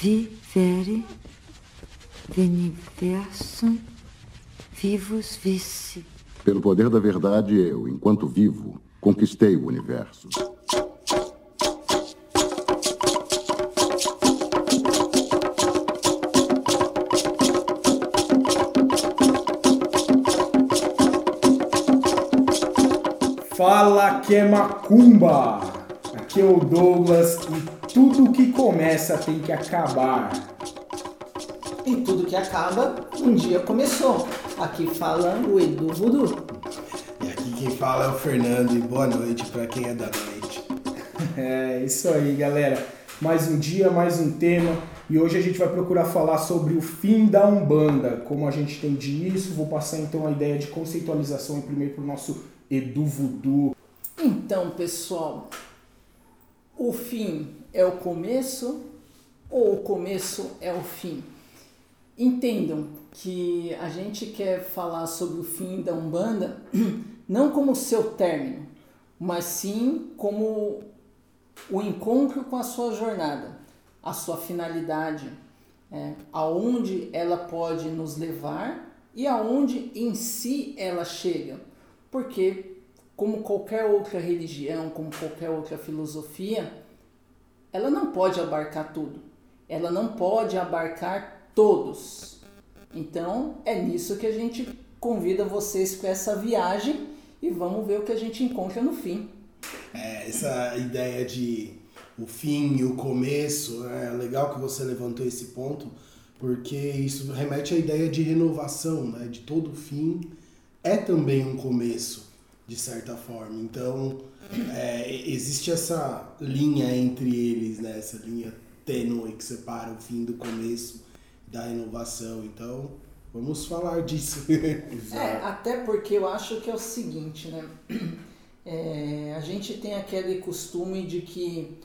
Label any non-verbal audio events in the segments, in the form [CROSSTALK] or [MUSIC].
vivere, veniversum, vivus vice. Pelo poder da verdade, eu, enquanto vivo, conquistei o universo. Fala que é macumba! Aqui é o Douglas e tudo que começa tem que acabar. E tudo que acaba, um dia começou. Aqui fala o Edu Voodoo. E aqui quem fala é o Fernando e boa noite para quem é da noite. [LAUGHS] É isso aí, galera. Mais um dia, mais um tema. E hoje a gente vai procurar falar sobre o fim da Umbanda, como a gente entende isso. Vou passar então a ideia de conceitualização primeiro para o nosso Edu Voodoo. Então, pessoal, o fim é o começo ou o começo é o fim? Entendam que a gente quer falar sobre o fim da Umbanda [CLEARS THROAT] não como seu término, mas sim como o encontro com a sua jornada, a sua finalidade, é, aonde ela pode nos levar e aonde em si ela chega porque, como qualquer outra religião, como qualquer outra filosofia, ela não pode abarcar tudo. Ela não pode abarcar todos. Então, é nisso que a gente convida vocês para essa viagem e vamos ver o que a gente encontra no fim. É, essa ideia de o fim e o começo, é legal que você levantou esse ponto, porque isso remete à ideia de renovação, né? De todo fim é também um começo, de certa forma. Então, é, existe essa linha entre eles, né? essa linha tênue que separa o fim do começo da inovação. Então, vamos falar disso. [LAUGHS] é, até porque eu acho que é o seguinte, né? É, a gente tem aquele costume de que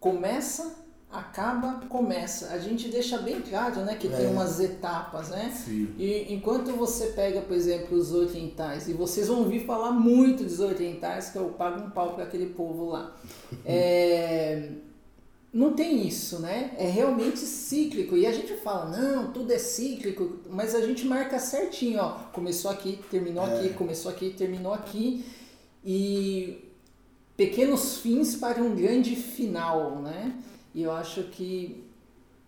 começa acaba, começa. A gente deixa bem claro, né, que é. tem umas etapas, né? Sim. E enquanto você pega, por exemplo, os orientais, e vocês vão ouvir falar muito dos orientais, que eu pago um pau para aquele povo lá. [LAUGHS] É, não tem isso, né? É realmente cíclico. E a gente fala, não, tudo é cíclico, mas a gente marca certinho, ó. Começou aqui, terminou é. aqui, começou aqui, terminou aqui. E pequenos fins para um grande final, né? E eu acho que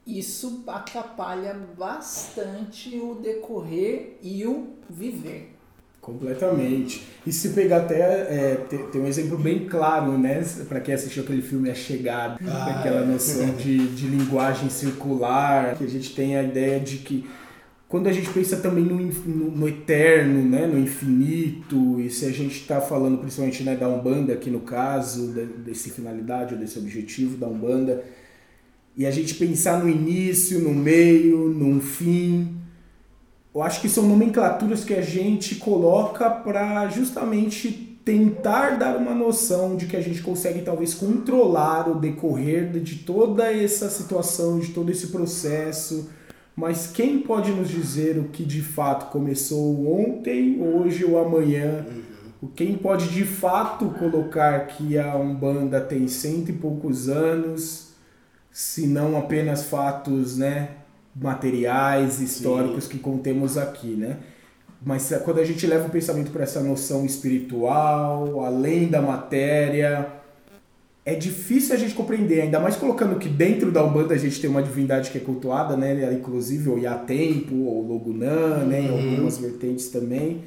isso atrapalha bastante o decorrer e o viver. Completamente. E se pegar até. É, tem, tem, um exemplo bem claro, né? Para quem assistiu aquele filme A Chegada, ah, aquela noção é. de, de linguagem circular, que a gente tem a ideia de que quando a gente pensa também no, no, no, eterno, né, no infinito, e se a gente está falando principalmente né, da Umbanda, aqui no caso, de, desse finalidade ou desse objetivo da Umbanda, e a gente pensar no início, no meio, no fim, eu acho que são nomenclaturas que a gente coloca para justamente tentar dar uma noção de que a gente consegue talvez controlar o decorrer de toda essa situação, de todo esse processo mas quem pode nos dizer o que de fato começou ontem, hoje ou amanhã? Uhum. Quem pode de fato colocar que a Umbanda tem cento e poucos anos, se não apenas fatos né, materiais, históricos Sim. que contemos aqui, né? Mas quando a gente leva o pensamento para essa noção espiritual, além da matéria, é difícil a gente compreender, ainda mais colocando que dentro da Umbanda a gente tem uma divindade que é cultuada, né? Inclusive o Iatempo, ou Logunã, né? Uhum. algumas vertentes também.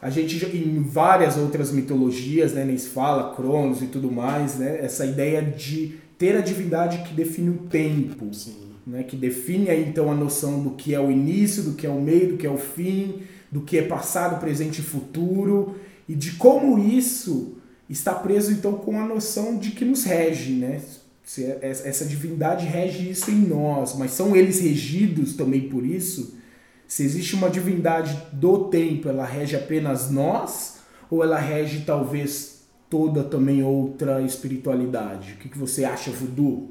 A gente, em várias outras mitologias, né? Nem se fala, Cronos e tudo mais, né? Essa ideia de ter a divindade que define o tempo. Sim. Né, que define aí então a noção do que é o início, do que é o meio, do que é o fim, do que é passado, presente e futuro, e de como isso está preso então com a noção de que nos rege, né? Essa divindade rege isso em nós, mas são eles regidos também por isso? Se existe uma divindade do tempo, ela rege apenas nós ou ela rege talvez toda também outra espiritualidade? O que, você acha, Voodoo?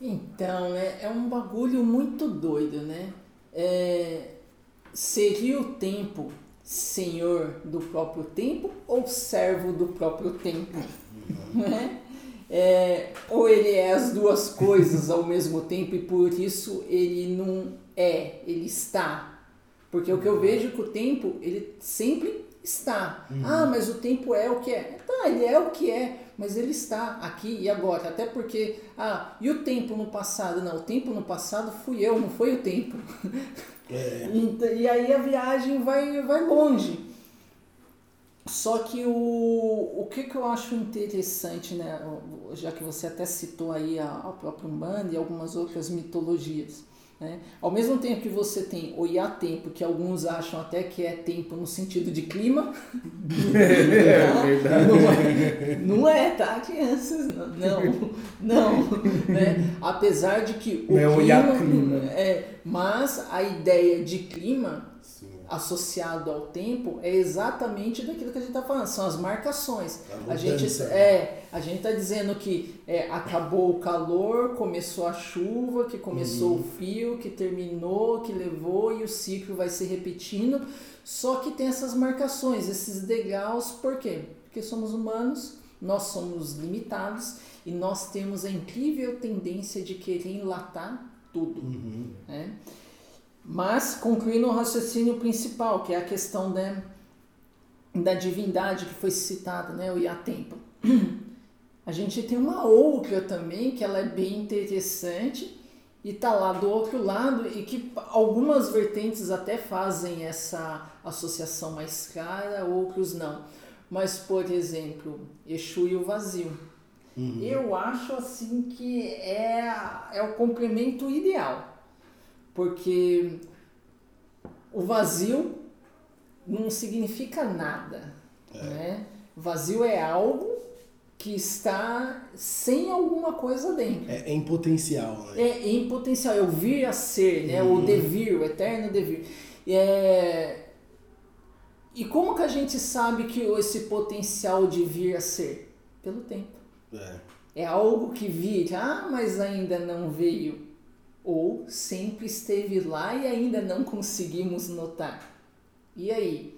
Então, é, é um bagulho muito doido, né? É, seria o tempo senhor do próprio tempo ou servo do próprio tempo? [LAUGHS] Né? é, ou ele é as duas coisas ao mesmo tempo e por isso ele não é, ele está. Porque o que eu vejo é que o tempo, ele sempre está. Uhum. Ah, mas o tempo é o que é. Tá, ele é o que é, mas ele está aqui e agora. Até porque, ah, e o tempo no passado? Não, o tempo no passado fui eu, não foi o tempo. [LAUGHS] É. e, e aí a viagem vai, vai longe. Só que o, o que, que eu acho interessante, né, já que você até citou aí a, a própria Umbanda e algumas outras mitologias, né? Ao mesmo tempo que você tem o tempo, que alguns acham até que é tempo no sentido de clima. É, [LAUGHS] verdade. Não é, não é, tá, crianças? Não, não. Né? Apesar de que o não clima, é, clima. É, mas a ideia de clima associado ao tempo é exatamente daquilo que a gente está falando, são as marcações. A, a gente né? é, a gente está dizendo que é, acabou o calor, começou a chuva, que começou uhum. o frio, que terminou, que levou e o ciclo vai se repetindo. Só que tem essas marcações, esses degraus, por quê? Porque somos humanos, nós somos limitados e nós temos a incrível tendência de querer enlatar tudo. Uhum. Né? Mas concluindo o raciocínio principal, que é a questão né, da divindade que foi citada, né, o Iatempo. A gente tem uma outra também que ela é bem interessante e tá lá do outro lado e que algumas vertentes até fazem essa associação mais clara, outros não. Mas, por exemplo, Exu e o vazio. Uhum. Eu acho assim que é, é o complemento ideal porque o vazio não significa nada. É. Né? Vazio é algo que está sem alguma coisa dentro. É, é em potencial, né? É, em potencial, é o vir a ser, né? Uhum. o devir, o eterno devir. É... E como que a gente sabe que esse potencial de vir a ser? Pelo tempo. É, é algo que virá, ah, mas ainda não veio ou sempre esteve lá e ainda não conseguimos notar? E aí?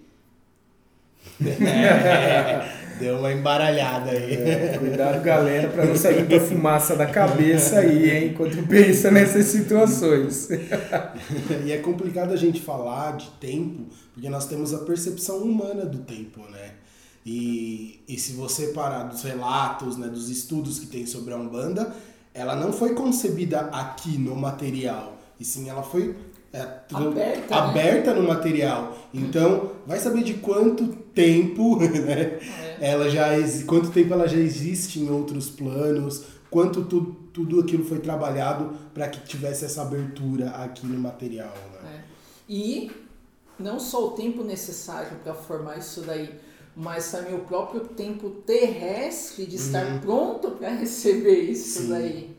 É, deu uma embaralhada aí. É, cuidado, galera, para não sair da fumaça da cabeça aí, hein, enquanto pensa nessas situações. [LAUGHS] e é complicado a gente falar de tempo, porque nós temos a percepção humana do tempo, né? E, e se você parar dos relatos, né, dos estudos que tem sobre a Umbanda, ela não foi concebida aqui no material, e sim ela foi é, aberta, aberta né? no material. Então, vai saber de quanto tempo, [LAUGHS] né? É. Ela já quanto tempo ela já existe em outros planos, quanto tu, tudo aquilo foi trabalhado para que tivesse essa abertura aqui no material, né? É. E não só o tempo necessário para formar isso daí, mas também o próprio tempo terrestre de estar uhum. pronto para receber isso Sim. daí.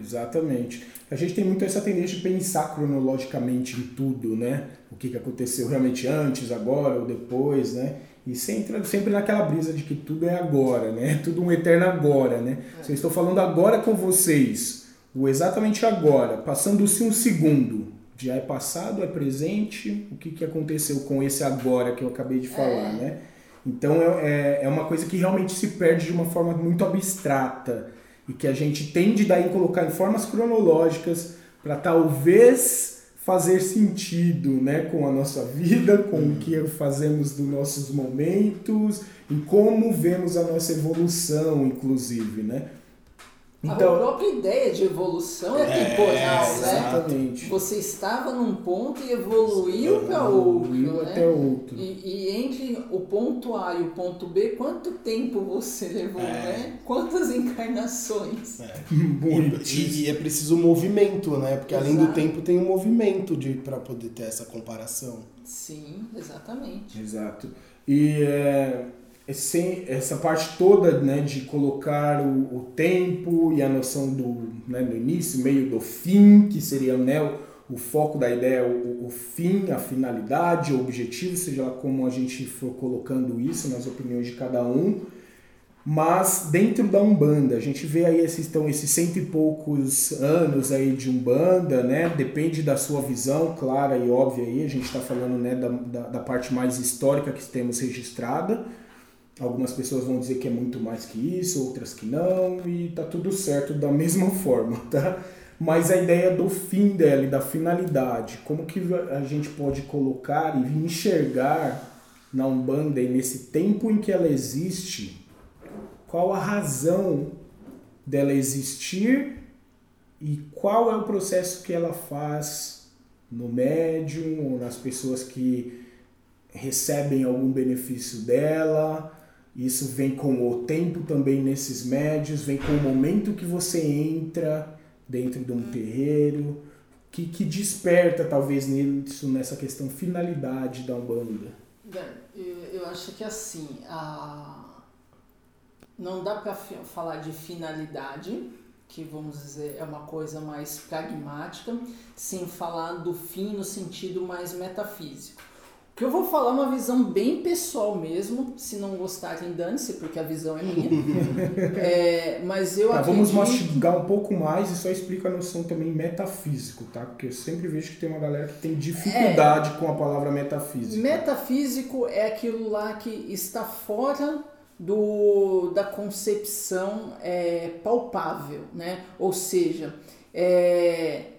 Exatamente. A gente tem muito essa tendência de pensar cronologicamente em tudo, né? O que, que aconteceu realmente antes, agora ou depois, né? E sempre, sempre naquela brisa de que tudo é agora, né? [LAUGHS] Tudo um eterno agora, né? É. Se eu estou falando agora com vocês, o exatamente agora, passando-se um segundo, já é passado, é presente, o que, que aconteceu com esse agora que eu acabei de falar, é. né? Então é, é, é uma coisa que realmente se perde de uma forma muito abstrata e que a gente tende daí colocar em formas cronológicas para talvez fazer sentido né, com a nossa vida, com o que fazemos dos nossos momentos e como vemos a nossa evolução, inclusive, né? Então, a própria ideia de evolução é, é temporal, né? Exatamente. Você estava num ponto e evoluiu para outro. Evoluiu né? até outro. E, e, entre o ponto A e o ponto B, quanto tempo você levou, é. né? Quantas encarnações? É. e, e, é preciso movimento, né? Porque Exato. além do tempo tem um movimento para poder ter essa comparação. Sim, exatamente. Exato. E é sem essa parte toda né, de colocar o, o tempo e a noção do, né, do início, meio do fim, que seria né, o, o foco da ideia, o, o, fim, a finalidade, o objetivo, seja lá como a gente for colocando isso nas opiniões de cada um. Mas dentro da Umbanda, a gente vê aí esses, então, esses cento e poucos anos aí de Umbanda, né? Depende da sua visão clara e óbvia aí, a gente está falando né, da, da, da parte mais histórica que temos registrada Algumas pessoas vão dizer que é muito mais que isso, outras que não, e tá tudo certo da [LAUGHS] mesma forma, tá? Mas a ideia do fim dela e da finalidade, como que a gente pode colocar e enxergar na Umbanda e nesse tempo em que ela existe, qual a razão dela existir e qual é o processo que ela faz no médium ou nas pessoas que recebem algum benefício dela. Isso vem com o tempo também nesses médios, vem com o momento que você entra dentro de um terreiro, que, que desperta talvez nisso, nessa questão finalidade da Umbanda. Eu, eu acho que assim, a... não dá para falar de finalidade, que vamos dizer é uma coisa mais pragmática, sem falar do fim no sentido mais metafísico que eu vou falar uma visão bem pessoal mesmo, se não gostarem, dane-se, porque a visão é minha. [LAUGHS] é, mas eu tá, acredito... Vamos mastigar um pouco mais e só explica a noção também metafísico, tá? Porque eu sempre vejo que tem uma galera que tem dificuldade é, com a palavra metafísico. Metafísico é aquilo lá que está fora do, da concepção é, palpável, né? Ou seja, é,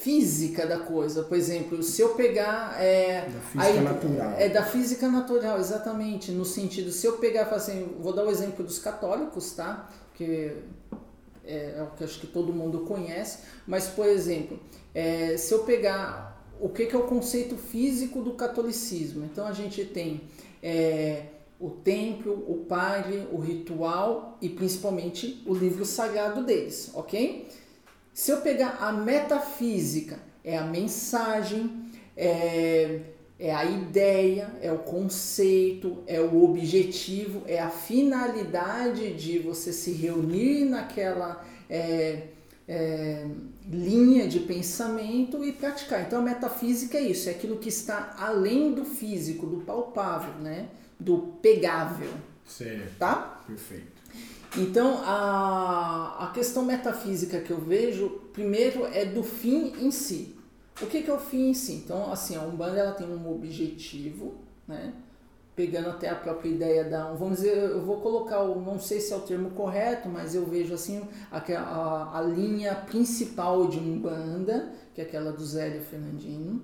física da coisa. Por exemplo, se eu pegar. É, da física natural. É da física natural, exatamente. No sentido, se eu pegar, assim, vou dar o exemplo dos católicos, tá? Que é, é o que acho que todo mundo conhece. Mas, por exemplo, é, se eu pegar o que, que, é o conceito físico do catolicismo, então a gente tem. É, o templo, o padre, o ritual e principalmente o livro sagrado deles, ok? Se eu pegar a metafísica, é a mensagem, é, é a ideia, é o conceito, é o objetivo, é a finalidade de você se reunir naquela é, é, linha de pensamento e praticar. Então a metafísica é isso, é aquilo que está além do físico, do palpável, né? do pegável. Certo. Tá? Perfeito. Então, a, a questão metafísica que eu vejo, primeiro, é do fim em si. O que, que é o fim em si? Então, assim, a Umbanda ela tem um objetivo, né? Pegando até a própria ideia da. Vamos dizer, eu vou colocar, o, não sei se é o termo correto, mas eu vejo assim a, a, a linha principal de Umbanda, que é aquela do Zélio Fernandino.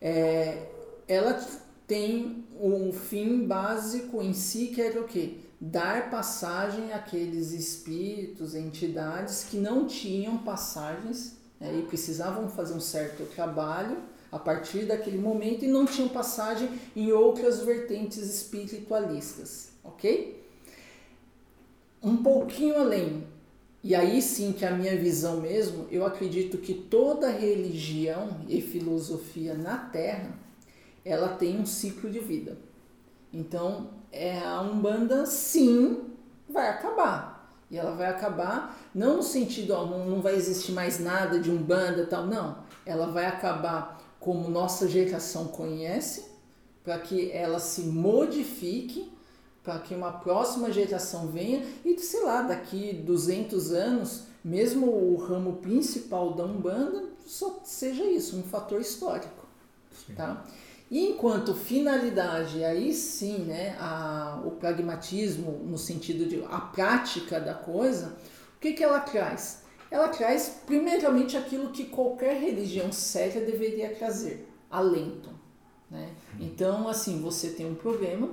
É, ela tem um fim básico em si, que é o quê? Dar passagem àqueles espíritos, entidades que não tinham passagens né, e precisavam fazer um certo trabalho a partir daquele momento e não tinham passagem em outras vertentes espiritualistas, ok? Um pouquinho além, e aí sim que a minha visão mesmo, eu acredito que toda religião e filosofia na Terra, ela tem um ciclo de vida. Então, é, a Umbanda sim vai acabar. E ela vai acabar, não no sentido, ó, não, não vai existir mais nada de Umbanda e tal, não. Ela vai acabar como nossa geração conhece, para que ela se modifique, para que uma próxima geração venha e, sei lá, daqui 200 anos, mesmo o ramo principal da Umbanda só seja isso, um fator histórico. Sim. Tá? E enquanto finalidade, aí sim, né, a, o pragmatismo no sentido de a prática da coisa, o que, que ela traz? Ela traz primeiramente aquilo que qualquer religião séria deveria trazer, alento. Né? Então, assim, você tem um problema,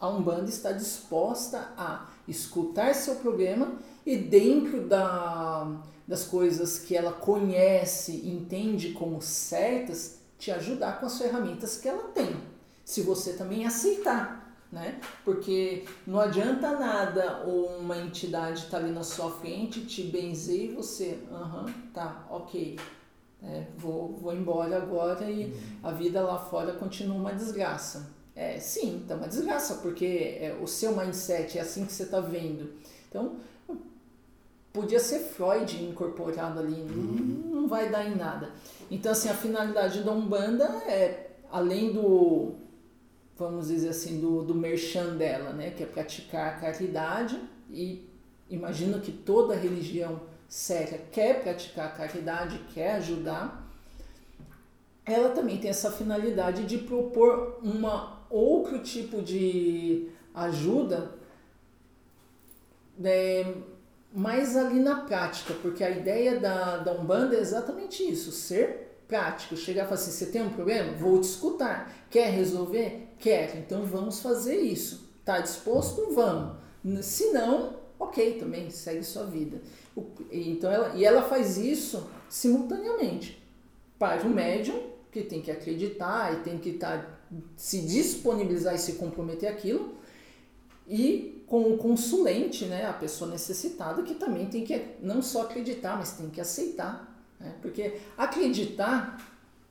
a Umbanda está disposta a escutar seu problema e dentro da, das coisas que ela conhece, entende como certas, te ajudar com as ferramentas que ela tem, se você também aceitar, né? Porque não adianta nada uma entidade estar tá ali na sua frente, te benzer e você, aham, uhum, tá, ok, é, vou, vou embora agora e uhum. a vida lá fora continua uma desgraça. É, sim, tá uma desgraça, porque é, o seu mindset é assim que você está vendo. Então, podia ser Freud incorporado ali, uhum. não, não vai dar em nada. Então, assim, a finalidade da Umbanda é, além do, vamos dizer assim, do, do merchan dela, né, que é praticar a caridade, e imagino que toda religião séria quer praticar a caridade, quer ajudar, ela também tem essa finalidade de propor uma outro tipo de ajuda é, mais ali na prática, porque a ideia da, da Umbanda é exatamente isso, ser prático, chegar e falar assim, você tem um problema? Vou te escutar. Quer resolver? Quer. Então vamos fazer isso. Tá disposto? Vamos. Se não, ok, também segue sua vida. Então ela, e ela faz isso simultaneamente. Para o médium, que tem que acreditar e tem que estar, tá, se disponibilizar e se comprometer aquilo, e com o consulente, né, a pessoa necessitada, que também tem que não só acreditar, mas tem que aceitar. Né? Porque acreditar,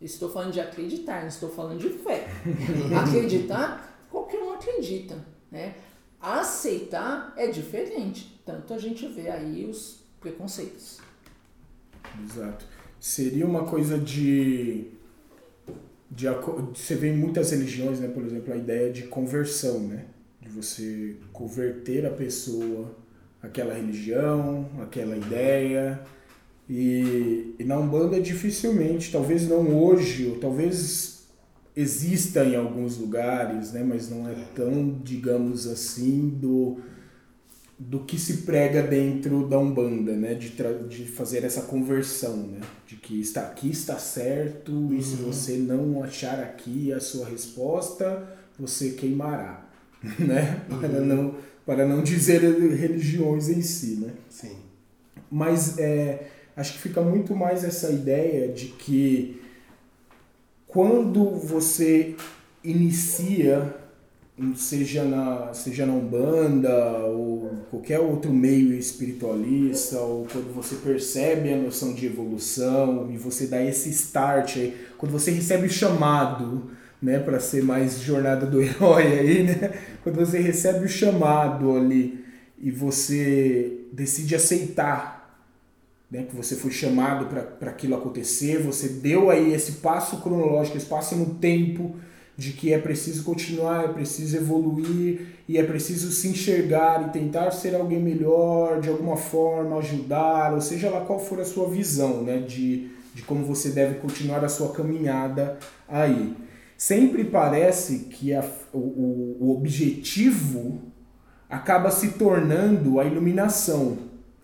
estou falando de acreditar, não estou falando de fé. [LAUGHS] acreditar, qualquer um acredita. Né? Aceitar é diferente. Tanto a gente vê aí os preconceitos. Exato. Seria uma coisa de, de. Você vê em muitas religiões, né, por exemplo, a ideia de conversão, né? De você converter a pessoa àquela religião, àquela ideia. E, e na Umbanda dificilmente, talvez não hoje, ou talvez exista em alguns lugares, né, mas não é tão, digamos assim, do do que se prega dentro da Umbanda, né? De, de fazer essa conversão, né? De que está aqui está certo uhum. e se uhum. você não achar aqui a sua resposta, você queimará, [LAUGHS] né? Uhum. Para, não, para não dizer religiões em si, né? Sim. Mas é, acho que fica muito mais essa ideia de que quando você inicia seja na, seja na Umbanda ou qualquer outro meio espiritualista, ou quando você percebe a noção de evolução e você dá esse start aí, quando você recebe o chamado, né, para ser mais jornada do [LAUGHS] herói aí, né? Quando você recebe o chamado ali e você decide aceitar, né, que você foi chamado para aquilo acontecer, você deu aí esse passo cronológico, esse passo no tempo, de que é preciso continuar, é preciso evoluir e é preciso se enxergar e tentar ser alguém melhor, de alguma forma ajudar, ou seja lá qual for a sua visão, né, de, de como você deve continuar a sua caminhada aí. Sempre parece que a, o, o objetivo acaba se tornando a iluminação,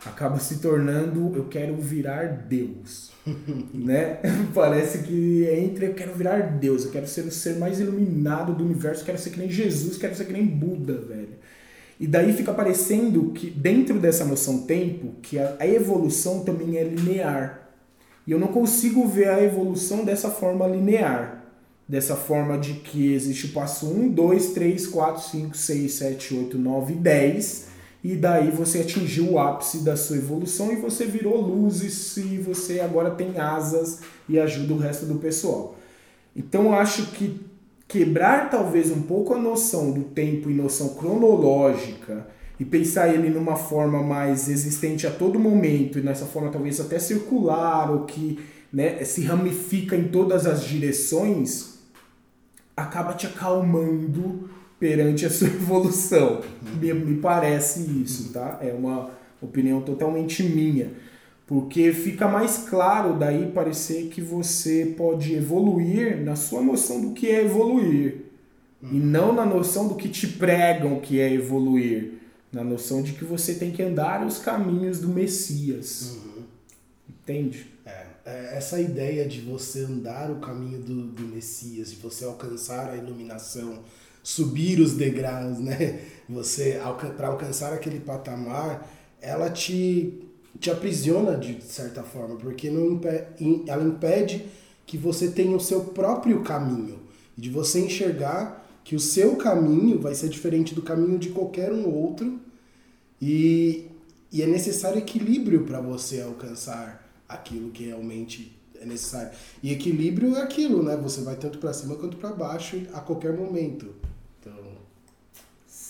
acaba se tornando eu quero virar Deus. [LAUGHS] né? [LAUGHS] Parece que entra, eu quero virar Deus, eu quero ser o ser mais iluminado do universo, quero ser que nem Jesus, quero ser que nem Buda, velho. E daí fica parecendo que dentro dessa noção tempo, que a, a evolução também é linear. E eu não consigo ver a evolução dessa forma linear. Dessa forma de que existe o passo 1, 2, 3, 4, 5, 6, 7, 8, 9, 10 e daí você atingiu o ápice da sua evolução e você virou luzes e você agora tem asas e ajuda o resto do pessoal. Então acho que quebrar talvez um pouco a noção do tempo e noção cronológica e pensar ele numa forma mais existente a todo momento e nessa forma talvez até circular ou que né, se ramifica em todas as direções acaba te acalmando perante a sua [LAUGHS] evolução. Me, me parece isso, tá? É uma opinião totalmente minha. Porque fica mais claro daí parecer que você pode evoluir na sua noção do que é evoluir. E não na noção do que te pregam que é evoluir. Na noção de que você tem que andar os caminhos do Messias. Uhum. Entende? É, essa ideia de você andar o caminho do, do Messias, de você alcançar a iluminação, subir os degraus, né? Você para alcançar aquele patamar, ela te te aprisiona de certa forma, porque não ela impede que você tenha o seu próprio caminho, de você enxergar que o seu caminho vai ser diferente do caminho de qualquer um outro e, e é necessário equilíbrio para você alcançar aquilo que realmente é necessário. E equilíbrio é aquilo, né? Você vai tanto para cima quanto para baixo a qualquer momento.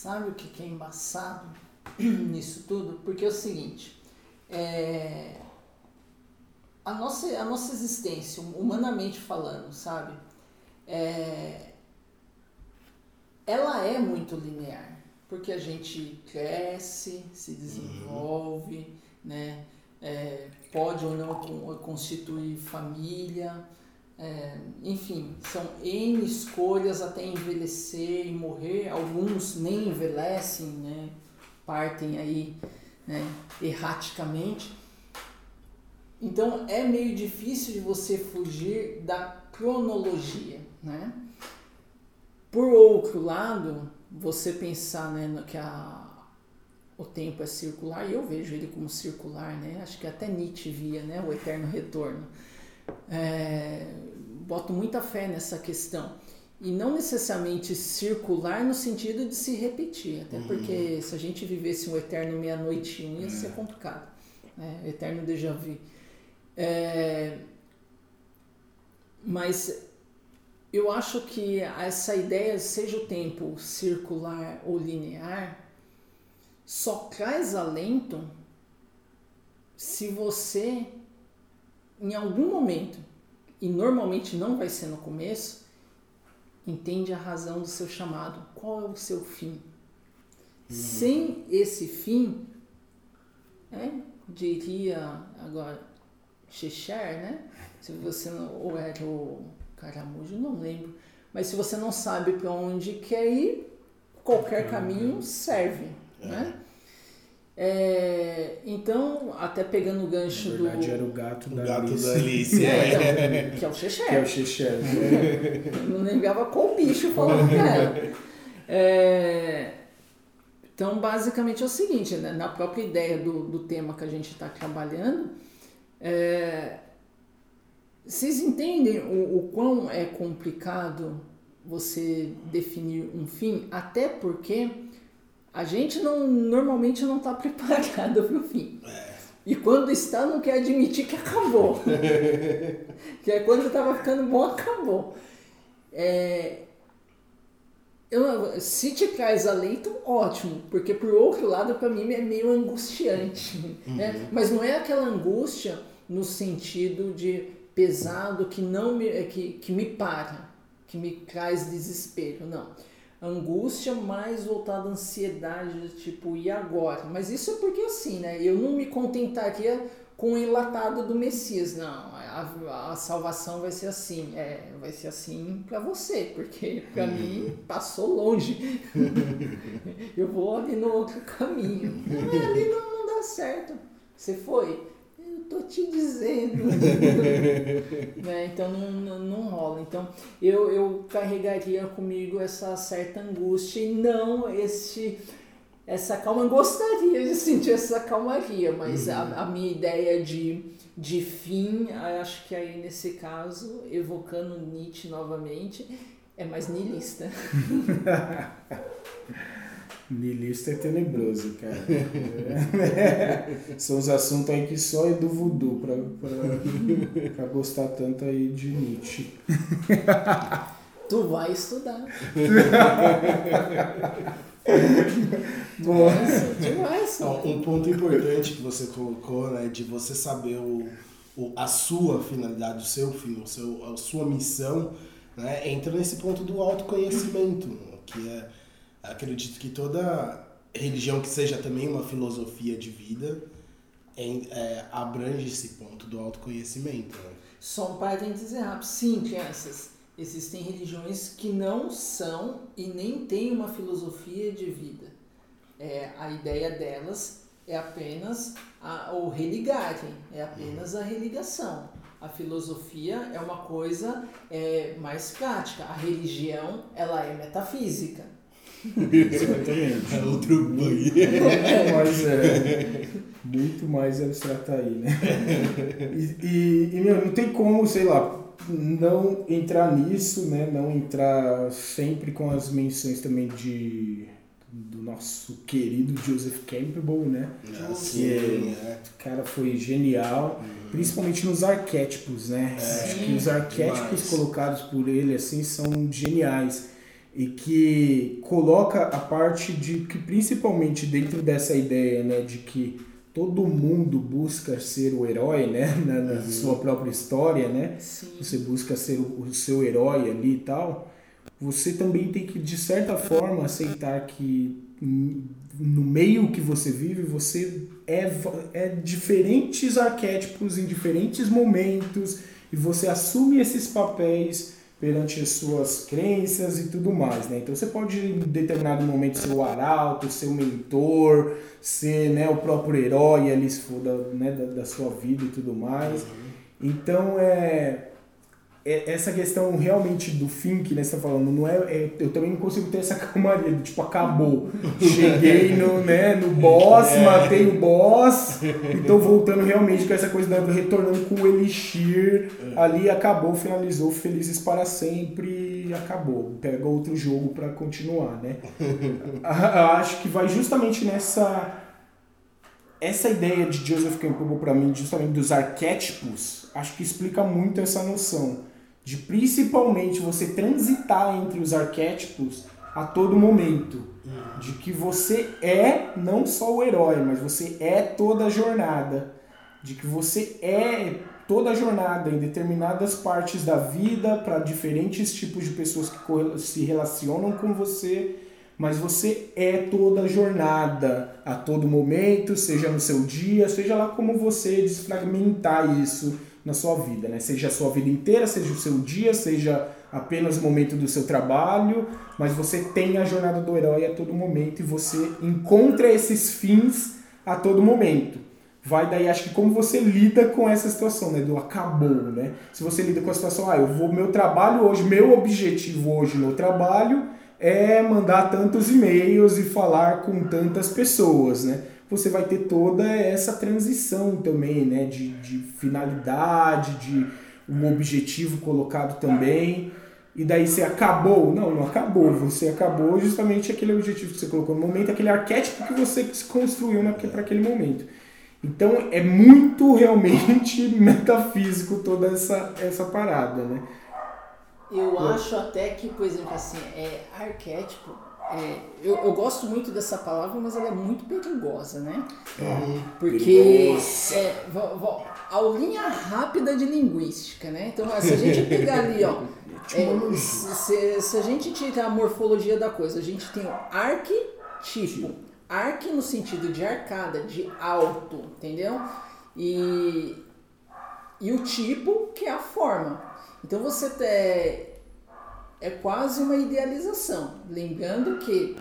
Sabe o que é embaçado [CLEARS THROAT] nisso tudo? Porque é o seguinte, é, a, nossa, a nossa existência, humanamente falando, sabe? É, ela é muito linear, porque a gente cresce, se desenvolve, uhum. né? É, pode ou não constituir família, É, enfim, são N escolhas até envelhecer e morrer. Alguns nem envelhecem, né? partem aí né? erraticamente. Então é meio difícil de você fugir da cronologia. Né? Por outro lado, você pensar né, que a, o tempo é circular, e eu vejo ele como circular, né? acho que até Nietzsche via né, o eterno retorno. É, boto muita fé nessa questão. E não necessariamente circular no sentido de se repetir, até uhum. porque se a gente vivesse um eterno meia-noite um ia é. ser complicado. Né? Eterno déjà vu. É, mas eu acho que essa ideia, seja o tempo circular ou linear, só traz alento se você, em algum momento, e normalmente não vai ser no começo, entende a razão do seu chamado. Qual é o seu fim? Uhum. Sem esse fim, é, diria agora, Cheshire, né? Se você não, ou era o Caramujo, não lembro. Mas se você não sabe para onde quer ir, qualquer caminho serve, é. né? É, então, até pegando o gancho Na verdade, do. era o gato o da gato Alice. da Alice. É, [LAUGHS] então, que é o Cheché. Que é o [LAUGHS] não lembrava qual bicho falando que era. É, então, basicamente é o seguinte: né? na própria ideia do, do tema que a gente está trabalhando, é, vocês entendem o, o quão é complicado você definir um fim? Até porque a gente não normalmente não está preparado para o fim. É. E quando está, não quer admitir que acabou. [LAUGHS] que é quando estava ficando bom, acabou. É, eu, se te traz alento, ótimo, porque por outro lado, para mim é meio angustiante. Uhum. Né? Mas não é aquela angústia no sentido de pesado que não me, que, que me para, que me traz desespero, não. Angústia mais voltada à ansiedade, tipo, e agora? Mas isso é porque assim, né? Eu não me contentaria com o enlatado do Messias, não. A, a salvação vai ser assim, é, vai ser assim para você, porque para mim passou longe. [LAUGHS] Eu vou ali no outro caminho. Não, ali não, não dá certo. Você foi? Tô te dizendo. [LAUGHS] né? Então não, não, não, rola. Então eu, eu carregaria comigo essa certa angústia e não esse essa calma. Eu gostaria de sentir essa calmaria, mas uhum. a, a, minha ideia de, de fim, acho que aí nesse caso, evocando Nietzsche novamente, é mais niilista. [LAUGHS] Nilista é tenebroso, cara. [LAUGHS] São os assuntos aí que só é do voodoo pra, pra, pra gostar tanto aí de Nietzsche. [LAUGHS] Tu vai estudar. [LAUGHS] Demais, um ponto importante que você colocou, né, de você saber o, o, a sua finalidade, o seu fim, o seu, a sua missão, né, entra nesse ponto do autoconhecimento, que é acredito que toda religião que seja também uma filosofia de vida é, abrange esse ponto do autoconhecimento. Né? Só um parênteses rápido. Sim, crianças, existem religiões que não são e nem têm uma filosofia de vida. É, a ideia delas é apenas a, o religarem, é apenas a religação. A filosofia é uma coisa é, mais prática. A religião ela é metafísica. Exatamente. É outro bug. Muito mais, é, muito mais abstrato aí, né? E, e, e, meu, não tem como, sei lá, não entrar nisso, né? Não entrar sempre com as menções também de do nosso querido Joseph Campbell, né? Ah, é, é. O cara foi genial, uhum. principalmente nos arquétipos, né? É, Acho que os arquétipos demais. colocados por ele assim são geniais e que coloca a parte de que principalmente dentro dessa ideia né, de que todo mundo busca ser o herói né, [LAUGHS] na, na uhum. sua própria história, né? Sim. Você busca ser o, o, seu herói ali e tal. Você também tem que, de certa forma, aceitar que no meio que você vive, você é, é diferentes arquétipos em diferentes momentos e e você assume esses papéis perante as suas crenças e tudo mais, né? Então você pode em determinado momento ser o arauto, ser o mentor, ser né, o próprio herói ali se for da, né, da, da sua vida e tudo mais. Então é é, essa questão realmente do fim que né, você está falando, não é, é, eu também não consigo ter essa [LAUGHS] calmaria, do tipo, acabou. Cheguei no, né, no boss, é. matei o boss, e tô voltando realmente com essa coisa, da, retornando com o Elixir, é. ali acabou, finalizou, felizes para sempre, acabou. Pega outro jogo para continuar, né? [LAUGHS] Acho que vai justamente nessa essa ideia de Joseph Campbell para mim, justamente dos arquétipos, acho que explica muito essa noção de principalmente você transitar entre os arquétipos a todo momento. De que você é não só o herói, mas você é toda a jornada. De que você é toda a jornada em determinadas partes da vida para diferentes tipos de pessoas que se relacionam com você, mas você é toda a jornada a todo momento, seja no seu dia, seja lá como você desfragmentar isso na sua vida, né? Seja a sua vida inteira, seja o seu dia, seja apenas o momento do seu trabalho, mas você tem a jornada do herói a todo momento e você encontra esses fins a todo momento. Vai daí, acho que como você lida com essa situação, né? Do acabou, né? Se você lida com a situação, ah, eu vou, meu trabalho hoje, meu objetivo hoje no trabalho é mandar tantos e-mails e falar com tantas pessoas, né? Você vai ter toda essa transição também, né? De, de finalidade, de um objetivo colocado também. E daí você acabou? Não, não acabou. Você acabou justamente aquele objetivo que você colocou no momento, aquele arquétipo que você construiu para aquele momento. Então é muito realmente [LAUGHS] metafísico toda essa, essa parada, né? Eu acho até que, por exemplo, assim, é arquétipo é, eu, eu, gosto muito dessa palavra, mas ela é muito perigosa, né? É, Porque é, aulinha rápida de linguística, né? Então, se a gente pegar [LAUGHS] ali, ó, é, se, se, a gente tirar a morfologia da coisa, a gente tem o arquetipo. Arque no sentido de arcada, de alto, entendeu? E, e o tipo, que é a forma. Então você tem é quase uma idealização. Lembrando que,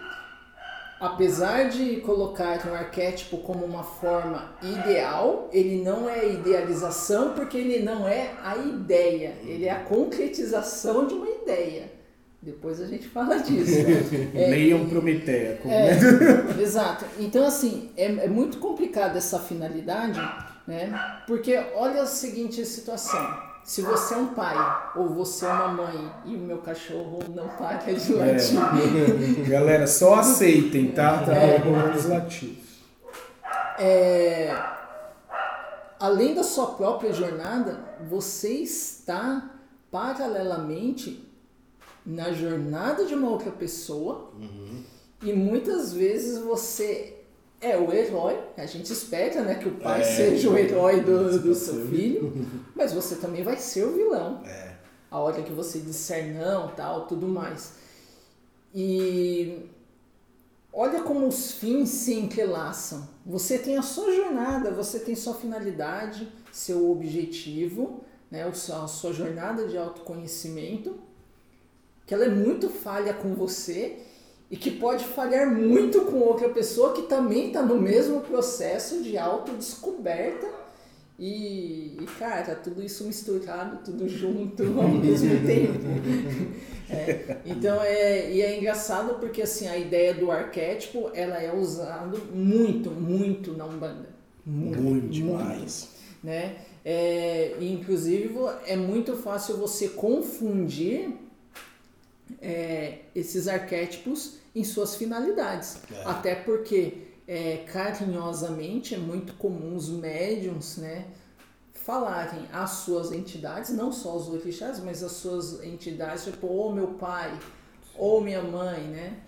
apesar de colocar um arquétipo como uma forma ideal, ele não é idealização porque ele não é a ideia, ele é a concretização de uma ideia. Depois a gente fala disso. [LAUGHS] É, Leiam Prometeia. É, [LAUGHS] exato. Então, assim, é, é muito complicada essa finalidade, né? Porque olha a seguinte situação se você é um pai ou você é uma mãe e o meu cachorro não para de latir. É. [LAUGHS] Galera, só aceitem, tá? Tá é. os lativos. É, além da sua própria jornada, você está paralelamente na jornada de uma outra pessoa uhum. e muitas vezes você é o herói, a gente espera né, que o pai é, seja o herói do, do seu filho, mas você também vai ser o vilão. É. A hora que você disser não, tal, tudo mais. E olha como os fins se entrelaçam. Você tem a sua jornada, você tem sua finalidade, seu objetivo, né, a sua jornada de autoconhecimento, que ela é muito falha com você e que pode falhar muito com outra pessoa que também está no mesmo processo de autodescoberta e, e, cara, tudo isso misturado, tudo junto ao [LAUGHS] mesmo tempo. É, então é, e é engraçado porque assim, a ideia do arquétipo ela é usada muito, muito na Umbanda. Muito, muito demais. né? É, inclusive é muito fácil você confundir é, esses arquétipos em suas finalidades. É. Até porque, é, carinhosamente, é muito comum os médiums né, falarem às suas entidades, não só os orixás, mas as suas entidades, tipo, ou meu pai, ou minha mãe, né?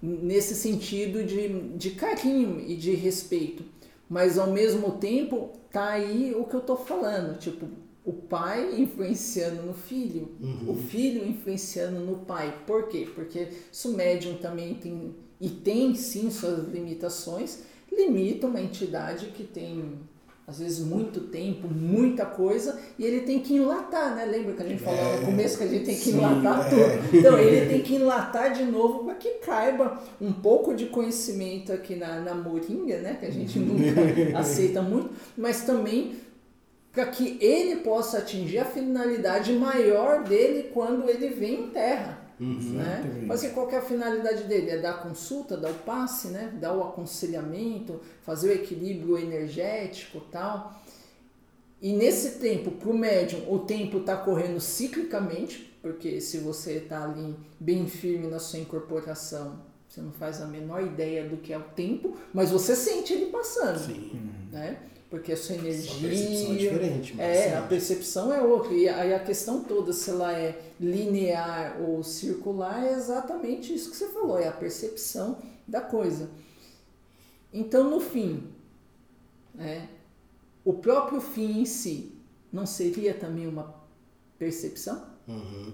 Nesse sentido de, de carinho e de respeito. Mas ao mesmo tempo, tá aí o que eu tô falando, tipo, o pai influenciando no filho, uhum. o filho influenciando no pai. Por quê? Porque se o médium também tem, e tem sim suas limitações, limita uma entidade que tem às vezes muito tempo, muita coisa, e ele tem que enlatar, né? Lembra que a gente falou no começo que a gente tem que sim, enlatar é. tudo? Então ele tem que enlatar de novo para que caiba um pouco de conhecimento aqui na, na moringa, né? Que a gente [LAUGHS] nunca aceita muito, mas também para que ele possa atingir a finalidade maior dele quando ele vem em terra. Né? Exatamente. Mas assim, qual que é a finalidade dele? É dar consulta, dar o passe, né? dar o aconselhamento, fazer o equilíbrio energético tal. E nesse tempo, para o médium, o tempo está correndo ciclicamente, porque se você está ali bem firme na sua incorporação, você não faz a menor ideia do que é o tempo, mas você sente ele passando. Sim. Né? Porque a sua energia. Sua percepção é diferente, mas É, a sim. percepção é outra. E aí a questão toda, se ela é linear ou circular, é exatamente isso que você falou, é a percepção da coisa. Então, no fim, né, o próprio fim em si não seria também uma percepção? Uhum.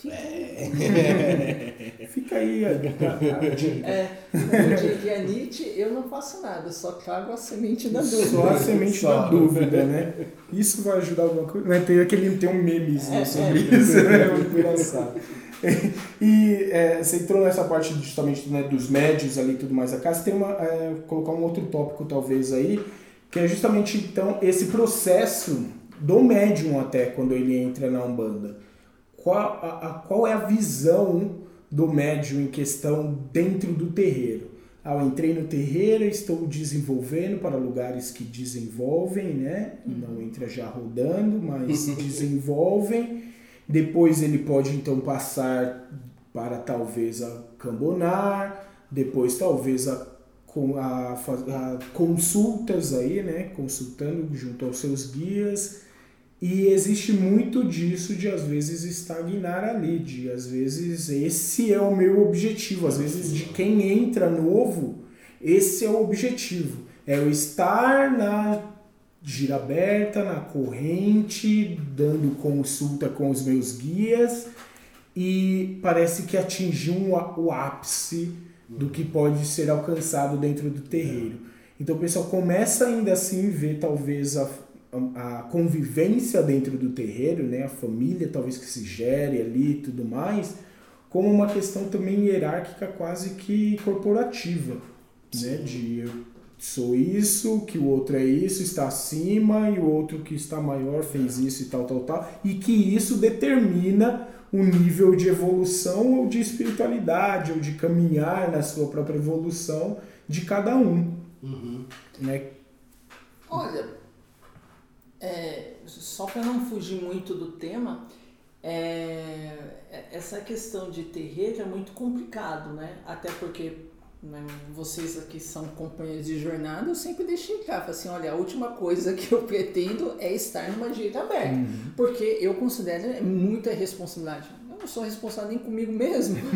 Fica [LAUGHS] Fica aí a, a, a dica. É, como diria Nietzsche, eu não faço nada, só trago a semente da dúvida. Só a semente Só. da dúvida, né? Isso vai ajudar alguma coisa? Né? Tem, aquele, tem um memezinho É, sobre é. isso, né? Muito engraçado. [LAUGHS] E é, você entrou nessa parte justamente né, dos médios ali e tudo mais. Acá você tem uma. É, colocar um outro tópico talvez aí, que é justamente então esse processo do médium até quando ele entra na Umbanda. Qual, a, a- qual é a visão do médium em questão dentro do terreiro? Ah, eu entrei no terreiro, estou desenvolvendo para lugares que desenvolvem, né? Não entra já rodando, mas [LAUGHS] desenvolvem. Depois ele pode então passar para talvez a cambonar, depois talvez a, a, a consultas aí, né? Consultando junto aos seus guias. E existe muito disso de às vezes estagnar ali, de às vezes esse é o meu objetivo, às vezes de quem entra novo, esse é o objetivo, é eu estar na gira aberta, na corrente, dando consulta com os meus guias. E parece que atingiu um o ápice do que pode ser alcançado dentro do terreiro. Então o pessoal começa ainda assim ver talvez a, a convivência dentro do terreiro, né, a família talvez que se gere ali e tudo mais, como uma questão também hierárquica quase que corporativa, né, de eu sou isso, que o outro é isso, está acima e o outro que está maior fez isso e tal, tal, tal, e que isso determina o nível de evolução ou de espiritualidade ou de caminhar na sua própria evolução de cada um, Uhum. né? Olha, é, só para não fugir muito do tema, é, essa questão de terreiro é muito complicado, né? Até porque né, vocês aqui são companheiros de jornada, eu sempre deixei claro, falei assim, olha, a última coisa que eu [LAUGHS] pretendo é estar numa direita aberta, porque eu considero é muita responsabilidade. Eu não sou responsável nem comigo mesmo. [LAUGHS]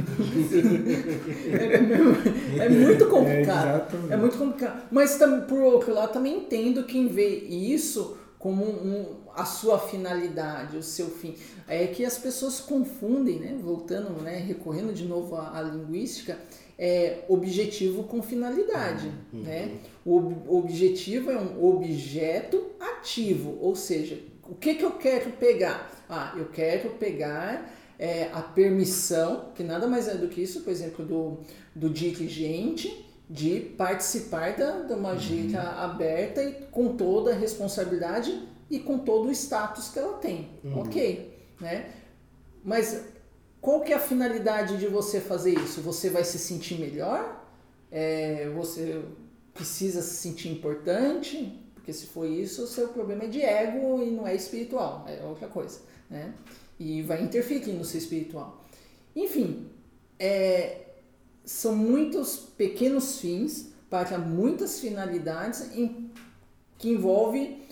é, é muito complicado. exatamente. É muito complicado. Mas por outro lado, também entendo quem vê isso como um- a sua finalidade, o seu fim. É que as pessoas confundem, né? voltando, né? recorrendo de novo à, à linguística, é, objetivo com finalidade. Né? O ob- objetivo é um objeto ativo, ou seja, o que, que eu quero pegar? Ah, eu quero pegar é, a permissão, que nada mais é do que isso, por exemplo, do, do dirigente de participar da, de uma gira aberta e com toda a responsabilidade e com todo o status que ela tem. Ok, né? Mas qual que é a finalidade de você fazer isso? Você vai se sentir melhor? É, você precisa se sentir importante? Porque se for isso, o seu problema é de ego e não é espiritual, é outra coisa, né? E vai interferir no seu espiritual. Enfim, é, são muitos pequenos fins para muitas finalidades em- que envolve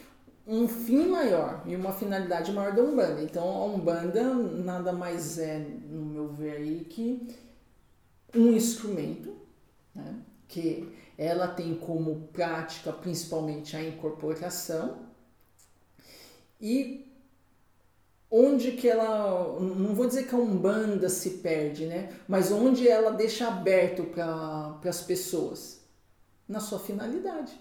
um fim maior e uma finalidade maior da Umbanda. Então a Umbanda nada mais é, no meu ver aí, que um instrumento, né, que ela tem como prática principalmente a incorporação e onde que ela, não vou dizer que a Umbanda se perde, né, mas onde ela deixa aberto para as pessoas, na sua finalidade.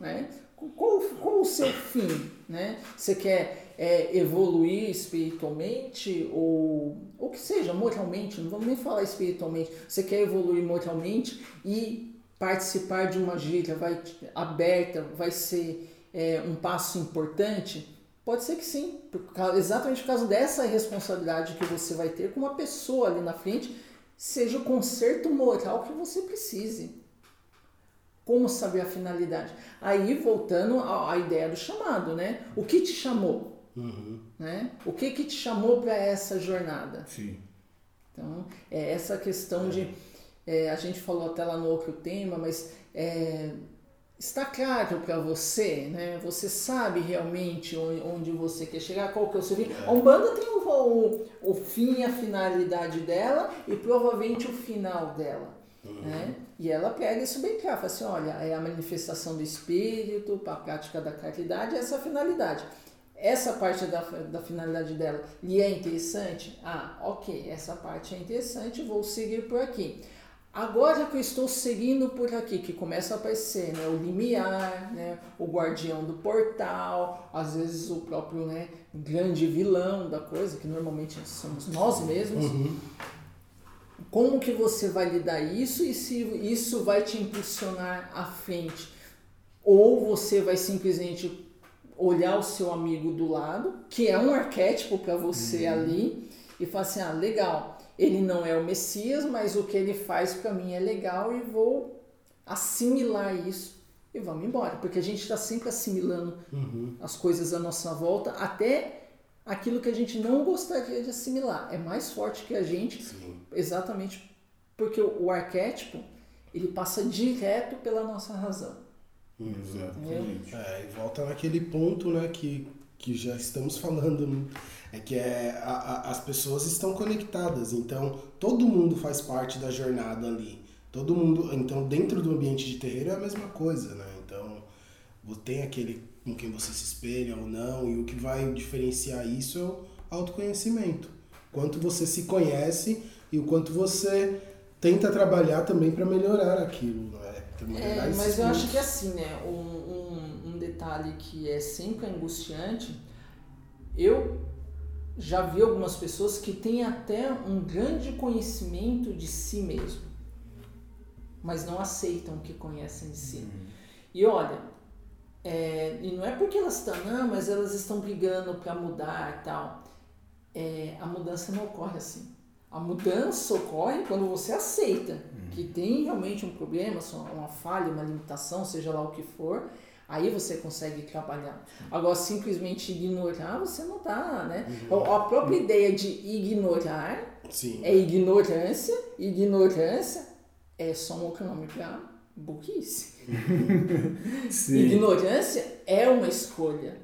Né? Qual, qual o seu fim? Né? Você quer é, evoluir espiritualmente ou o que seja, moralmente, não vamos nem falar espiritualmente. Você quer evoluir moralmente e participar de uma gíria vai, aberta vai ser é, um passo importante? Pode ser que sim, por, exatamente por causa dessa responsabilidade que você vai ter com uma pessoa ali na frente, seja o conserto moral que você precise. Como saber a finalidade? Aí, voltando à, à ideia do chamado, né? O que te chamou? Uhum. Né? O que, que te chamou para essa jornada? Sim. Então, é essa questão é. de. É, a gente falou até lá no outro tema, mas é, está claro para você, né? Você sabe realmente onde, você quer chegar, qual que é o seu fim. É. A Umbanda tem o, o, o fim a finalidade dela e provavelmente o final dela. Uhum. Né? E ela pega isso bem claro, fala assim, olha, é a manifestação do espírito, a prática da caridade, essa é a finalidade. Essa parte da, da finalidade dela lhe é interessante? Ah, ok, essa parte é interessante, vou seguir por aqui. Agora que eu estou seguindo por aqui, que começa a aparecer né, o limiar, né, o guardião do portal, às vezes o próprio né, grande vilão da coisa, que normalmente somos nós mesmos. Uhum. Como que você vai lidar isso e se isso vai te impulsionar à frente? Ou você vai simplesmente olhar o seu amigo do lado, que é um arquétipo para você uhum. ali, e falar assim: ah, legal, ele não é o Messias, mas o que ele faz para mim é legal e vou assimilar isso e vamos embora. Porque a gente está sempre assimilando uhum. as coisas à nossa volta, até aquilo que a gente não gostaria de assimilar. É mais forte que a gente, Sim. exatamente porque o, o, arquétipo ele passa direto pela nossa razão. Exatamente. É, e volta naquele ponto né, que, que já estamos falando, é que é, a, a, as pessoas estão conectadas, então todo mundo faz parte da jornada ali. Todo mundo, então dentro do ambiente de terreiro é a mesma coisa, né? Então tem aquele com quem você se espelha ou não, e o que vai diferenciar isso é o autoconhecimento. Quanto você se conhece e o quanto você tenta trabalhar também para melhorar aquilo, né? É, mas eu acho que assim, né? Um, um, um detalhe que é sempre angustiante, eu já vi algumas pessoas que têm até um grande conhecimento de si mesmo, mas não aceitam o que conhecem de si. Uhum. E olha, é, e não é porque elas estão, não, mas elas estão brigando para mudar e tal. É, a mudança não ocorre assim. A mudança ocorre quando você aceita uhum. que tem realmente um problema, uma falha, uma limitação, seja lá o que for, aí você consegue trabalhar. Agora, simplesmente ignorar, você não dá, né? Uhum. A própria ideia de ignorar Sim. é ignorância, ignorância é só um outro nome para burrice. [LAUGHS] Ignorância é uma escolha.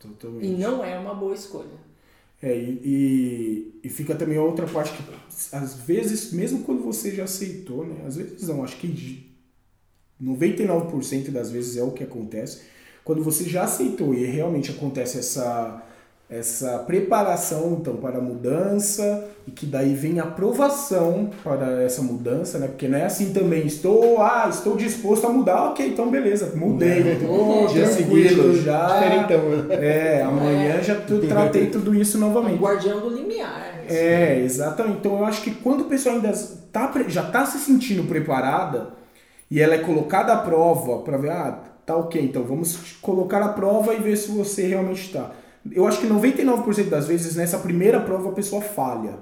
Totalmente. E não é uma boa escolha. É, e, e, e, fica também outra parte que, às vezes, mesmo quando você já aceitou, né? Às vezes não, acho que 99% das vezes é o que acontece. Quando você já aceitou e realmente acontece essa essa preparação então para a mudança e que daí vem a aprovação para essa mudança, né? Porque não é assim também, estou, ah, estou disposto a mudar, ok, então beleza, mudei, [LAUGHS] estou tranquilo, já, é, amanhã é. já tu, tratei tudo isso novamente. O guardião do limiar. É, exatamente. Então eu acho que quando a pessoa ainda tá, já está se sentindo preparada e ela é colocada à prova para ver, ah, tá ok, então vamos colocar a prova e ver se você realmente está eu acho que 99% das vezes nessa primeira prova a pessoa falha.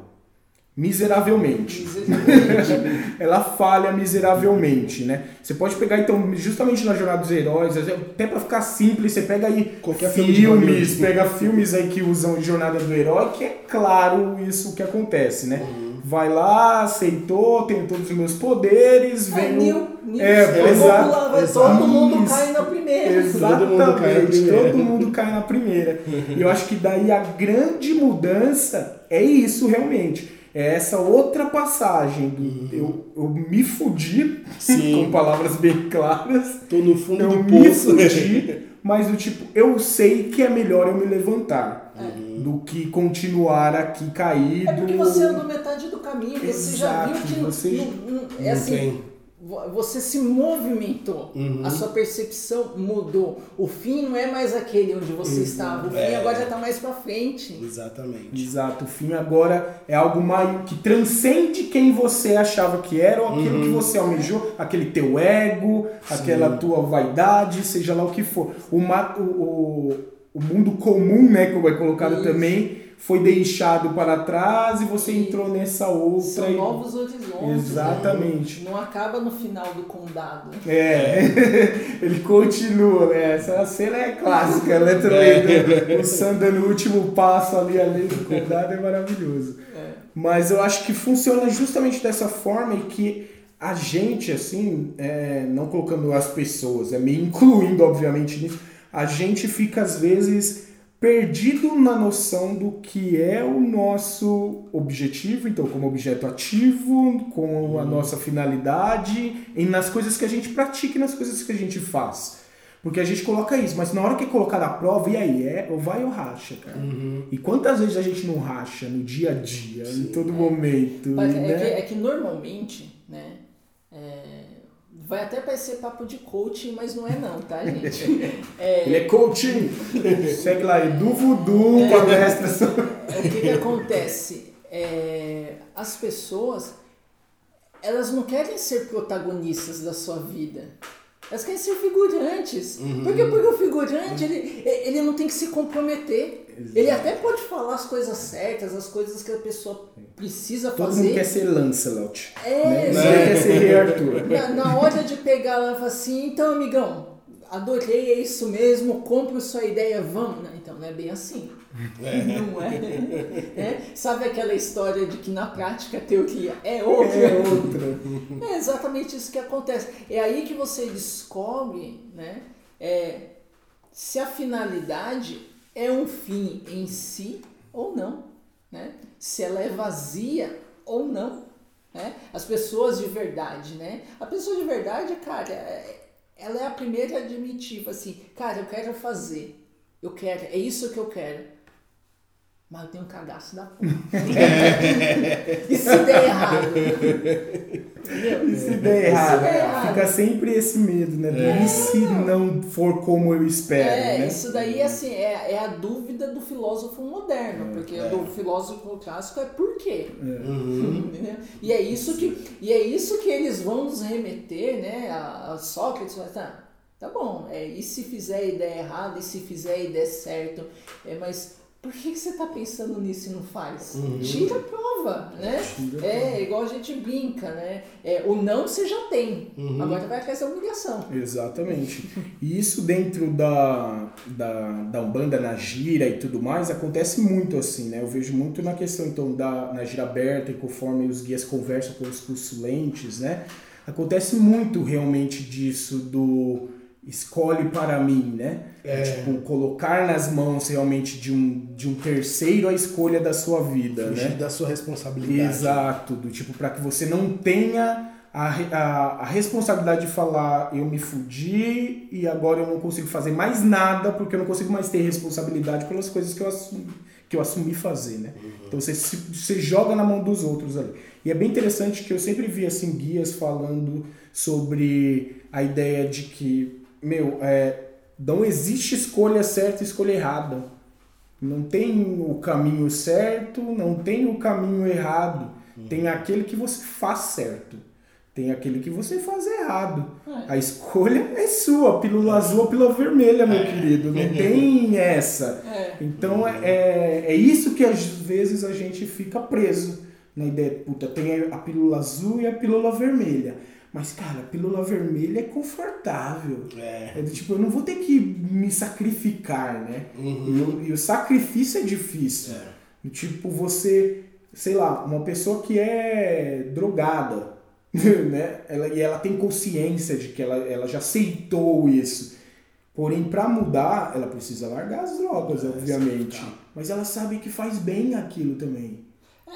Miseravelmente. miseravelmente. [LAUGHS] Ela falha miseravelmente, né? Você pode pegar, então, justamente na Jornada dos Heróis, até para ficar simples, você pega aí Qualquer filmes, filme pega filmes aí que usam Jornada do Herói, que é claro isso que acontece, né? Uhum vai lá, aceitou, tenho todos os meus poderes, é, vem. New, new, é, é exato, lá, vai, todo mundo cai na primeira. Exatamente, todo mundo cai na primeira. e eu acho que daí a grande mudança é isso realmente. É essa outra passagem do uhum. eu, eu me fudi, Sim. [LAUGHS] com palavras bem claras. Tô no fundo eu do me fudi, [LAUGHS] mas do tipo, eu sei que é melhor eu me levantar. Uhum do que continuar aqui caído. É porque você andou metade do caminho, Exato, você já viu que você não, não, é assim, você se movimentou, Uhum. a sua percepção mudou. O fim não é mais aquele onde você estava, o fim É. agora já está mais para frente. Exatamente. Exato, o fim agora é algo maior que transcende quem você achava que era ou aquilo que você almejou, aquele teu ego, aquela tua vaidade, seja lá o que for. O, ma- o, o, o mundo comum, né, como é colocado Isso. também, foi deixado para trás e você entrou nessa outra. São e- novos horizontes. Exatamente. Não acaba no final do condado. É, [LAUGHS] ele continua, né? Essa cena é clássica, né? Também, né? O Sam dando o último passo ali além do condado é maravilhoso. É. Mas eu acho que funciona justamente dessa forma e que a gente, assim, é, não colocando as pessoas, é me incluindo, obviamente, nisso, a gente fica às vezes perdido na noção do que é o nosso objetivo, então como objeto ativo, com a nossa finalidade, e nas coisas que a gente pratica e nas coisas que a gente faz. Porque a gente coloca isso, mas na hora que é colocar na prova, e aí? É ou vai ou racha, cara? E quantas vezes a gente não racha no dia a dia, em todo momento? Mas é, né? que, é que normalmente, né? é, vai até parecer papo de coaching, mas não é não, tá, gente? [LAUGHS] É, Ele é coaching. [LAUGHS] Segue lá, Edu Voodoo, É. palestras. o que, que acontece? É, as pessoas, elas não querem ser protagonistas da sua vida. Elas querem ser figurantes. Porque, porque o figurante, ele, ele não tem que se comprometer. Ele até pode falar as coisas certas, as coisas que a pessoa precisa Todo fazer. mundo quer ser Lancelot. É, né? Ninguém quer ser Rei [LAUGHS] Arthur. Na, na hora de pegar ela, fala assim, então amigão, adorei, é isso mesmo, compro sua ideia, vamos. Não, não é bem assim. [LAUGHS] Não é. É? Sabe aquela história de que na prática a teoria é outra? É outra. É exatamente isso que acontece. É aí que você descobre né, é, se a finalidade é um fim em si ou não. Né? Se ela é vazia ou não. Né? As pessoas de verdade, né? A pessoa de verdade, cara, é- ela é a primeira a admitir, assim, cara, eu quero fazer. Eu quero, é isso que eu quero. Mas eu tenho um cagaço da porra. e se der errado? Entendeu? E se der errado? Fica sempre esse medo, né? Do E se não for como eu espero, É, né? isso daí assim, é, é a dúvida do filósofo moderno, porque do filósofo clássico é por quê? Entendeu? E é isso que e é isso que eles vão nos remeter, né? A, a Sócrates, tá, tá bom, é, e se fizer a ideia errada, e se fizer a ideia certo, é, mas por que, que você está pensando nisso e não faz? Tira a prova, né? Tira É igual a gente brinca, né? É, o não você já tem, agora vai atrás da humilhação. Exatamente. E isso dentro da, da, da Umbanda, na gira e tudo mais, acontece muito assim, né? Eu vejo muito na questão, então, da, na gira aberta e conforme os guias conversam com os consulentes, né? Acontece muito realmente disso do escolhe para mim, né? É. Tipo, colocar nas mãos realmente de um, de um terceiro a escolha da sua vida, Fugir né? da sua responsabilidade. Exato, do tipo, para que você não tenha a, a, a responsabilidade de falar eu me fudi e agora eu não consigo fazer mais nada porque eu não consigo mais ter responsabilidade pelas coisas que eu assumi, que eu assumi fazer, né? Então você, você joga na mão dos outros ali. E é bem interessante que eu sempre vi assim guias falando sobre a ideia de que, meu, é, não existe escolha certa e escolha errada. Não tem o caminho certo, não tem o caminho errado. Tem aquele que você faz certo. Tem aquele que você faz errado. A escolha é sua, pílula azul ou pílula vermelha, meu querido. Não [LAUGHS] tem essa. É. Então é, é, é isso que às vezes a gente fica preso na ideia, puta, tem a pílula azul e a pílula vermelha. Mas, cara, a pílula vermelha é confortável. É. É do tipo, eu não vou ter que me sacrificar, né? E, o, e o sacrifício é difícil. Do Tipo, você, sei lá, uma pessoa que é drogada, [LAUGHS] né? Ela, e ela tem consciência de que ela, ela já aceitou isso. Porém, para mudar, ela precisa largar as drogas, obviamente. Mas ela sabe que faz bem aquilo também.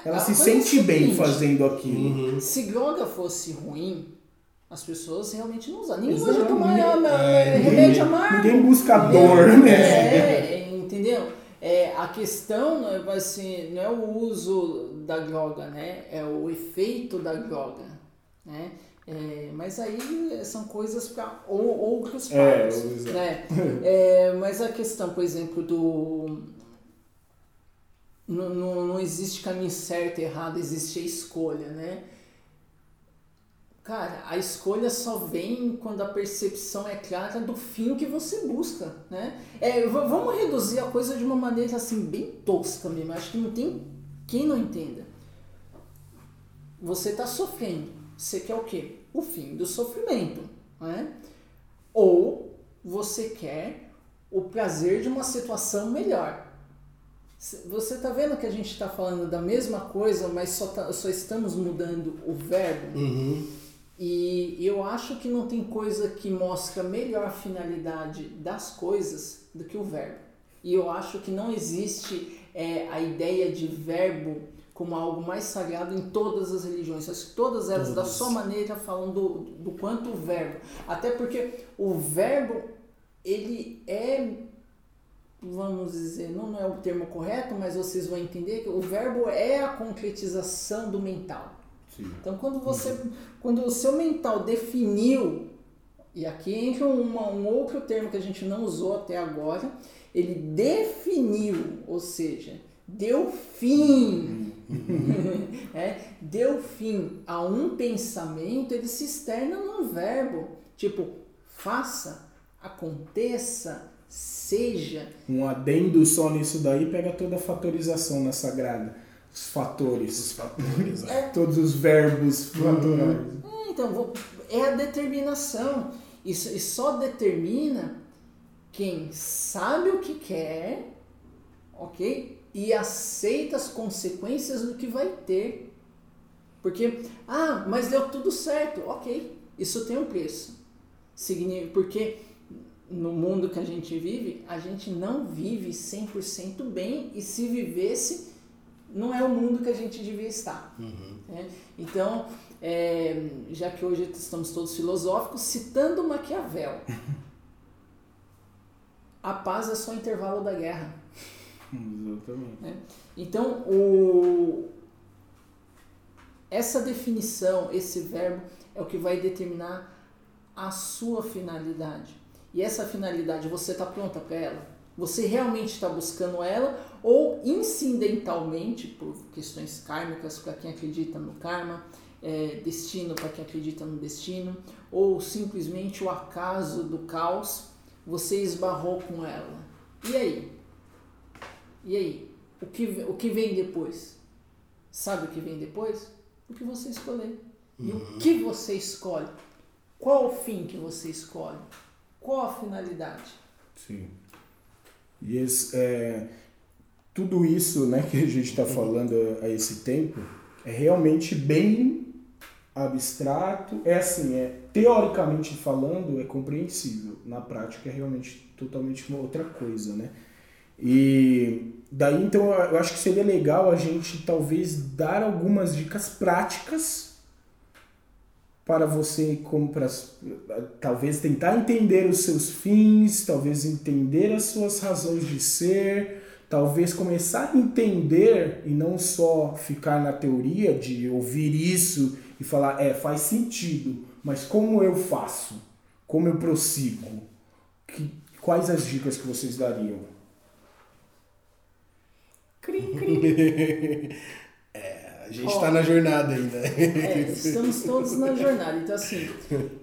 Ela a se é sente bem fazendo aquilo. Se droga fosse ruim, as pessoas realmente não usam. Ninguém gosta de tomar ninguém- é, remédio amargo. Ninguém busca dor, né? É, é, entendeu? É, a questão não é, vai ser, não é o uso da droga, né? É o efeito da droga. Né? É, mas aí são coisas para outros É, papos, exato. né? [LAUGHS] É, mas a questão, por exemplo, do não, não, não existe caminho certo e errado, existe a escolha, né? Cara, a escolha só vem quando a percepção é clara do fim que você busca, né? É, vamos reduzir a coisa de uma maneira assim bem tosca mesmo. Acho que não tem quem não entenda. Você está sofrendo. Você quer o quê? O fim do sofrimento, né? Ou você quer o prazer de uma situação melhor. Você está vendo que a gente está falando da mesma coisa, mas só, tá- só estamos mudando o verbo? E eu acho que não tem coisa que mostra melhor a finalidade das coisas do que o verbo. E eu acho que não existe é, a ideia de verbo como algo mais sagrado em todas as religiões. Acho que todas elas, da sua maneira, falam do, do quanto o verbo. Até porque o verbo, ele é vamos dizer, não, não é o termo correto, mas vocês vão entender que o verbo é a concretização do mental. Então, quando você, quando o seu mental definiu, e aqui entra uma, um outro termo que a gente não usou até agora, ele definiu, ou seja, deu fim, [LAUGHS] é, deu fim a um pensamento, ele se externa num verbo, tipo, faça, aconteça, seja, Um adendo só nisso daí pega toda a fatorização na Sagrada. Os fatores. Os fatores. É. Todos os verbos. É, então, vou- é a determinação. Isso, e só determina quem sabe o que quer, ok? E aceita as consequências do que vai ter. Porque, ah, mas deu tudo certo, ok. Isso tem um preço. Porque no mundo que a gente vive, a gente não vive 100% bem e se vivesse, não é o mundo que a gente devia estar. né? Então, é, já que hoje estamos todos filosóficos, citando Maquiavel, [LAUGHS] a paz é só intervalo da guerra. Exatamente. Então, o, essa definição, esse verbo, é o que vai determinar a sua finalidade. E essa finalidade, você está pronta para ela? Você realmente está buscando ela? Ou incidentalmente, por questões kármicas, para quem acredita no karma, é, destino para quem acredita no destino, ou simplesmente o acaso do caos, você esbarrou com ela? E aí? E aí? O que, o que vem depois? Sabe o que vem depois? O que você escolher. E o que você escolhe? Qual o fim que você escolhe? Qual a finalidade? Sim. E esse, é, tudo isso né, que a gente está falando a, a esse tempo é realmente bem abstrato. É assim, é teoricamente falando, é compreensível. Na prática é realmente totalmente uma outra coisa, né? E daí então eu acho que seria legal a gente talvez dar algumas dicas práticas para você como para talvez tentar entender os seus fins, talvez entender as suas razões de ser, talvez começar a entender e não só ficar na teoria de ouvir isso e falar é faz sentido, mas como eu faço, como eu prossigo, que, quais as dicas que vocês dariam? Crim, crim. [LAUGHS] A gente está na jornada ainda. É, estamos todos na jornada. Então, assim,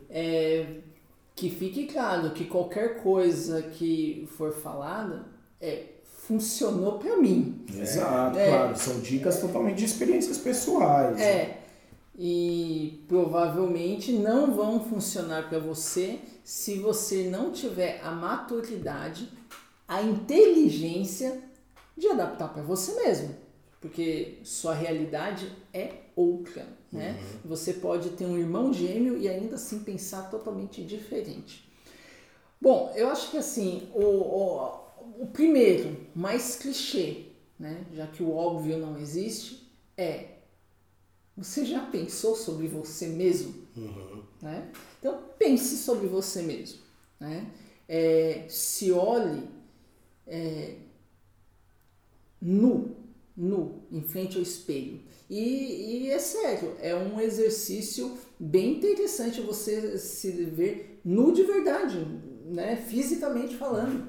é, que fique claro que qualquer coisa que for falada é, funcionou para mim. Exato, É. claro, são dicas totalmente de experiências pessoais. É. E provavelmente não vão funcionar para você se você não tiver a maturidade, a inteligência de adaptar para você mesmo. Porque sua realidade é outra, né? Você pode ter um irmão gêmeo e ainda assim pensar totalmente diferente. Bom, eu acho que assim, o, o, o primeiro, mais clichê, né? Já que o óbvio não existe, é você já pensou sobre você mesmo? Né? Então pense sobre você mesmo. Né? É, se olhe é, nu nu, em frente ao espelho. E, e, é sério, é um exercício bem interessante você se ver nu de verdade, né? fisicamente falando.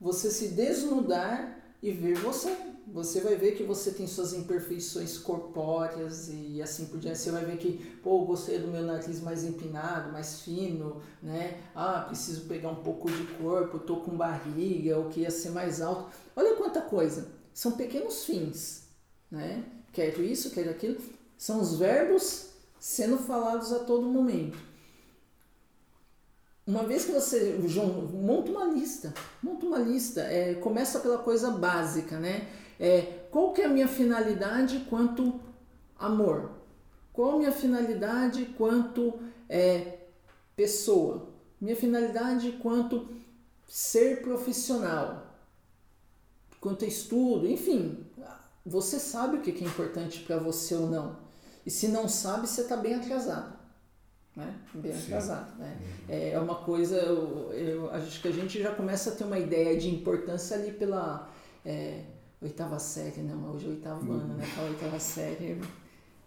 Você se desnudar e ver você. Você vai ver que você tem suas imperfeições corpóreas e assim por diante. Você vai ver que, pô, gostei do meu nariz mais empinado, mais fino, né? Ah, preciso pegar um pouco de corpo, tô com barriga, o que ia ser mais alto. Olha quanta coisa. São pequenos fins, né? Quero isso, quero aquilo. São os verbos sendo falados a todo momento. Uma vez que você, João, monta uma lista, monta uma lista, é, começa pela coisa básica, né? É, qual que é a minha finalidade quanto amor? Qual a minha finalidade quanto é, pessoa? Minha finalidade quanto ser profissional? Quanto estudo? Enfim, você sabe o que é importante para você ou não. E se não sabe, você está bem atrasado né? bem Sim. atrasado. Né? Uhum. É uma coisa, eu, eu, acho que a gente já começa a ter uma ideia de importância ali pela é, oitava série, não, hoje é oitavo uhum. ano, né? Aquela oitava série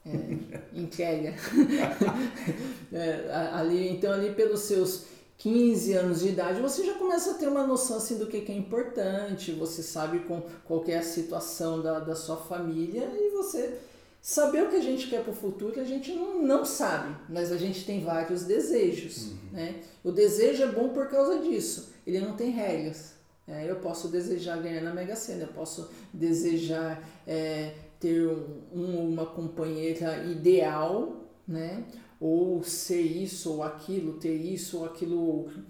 é, [LAUGHS] entrega. [LAUGHS] é, ali, então, ali pelos seus 15 anos de idade, você já começa a ter uma noção assim, do que, que é importante, você sabe com, qual é a situação da, da sua família e você Saber o que a gente quer para o futuro a gente não, não sabe, mas a gente tem vários desejos. Uhum. Né? O desejo é bom por causa disso, ele não tem regras. É, eu posso desejar ganhar na Mega Sena, eu posso desejar é, ter um, uma companheira ideal, né? Ou ser isso ou aquilo, ter isso ou aquilo outro.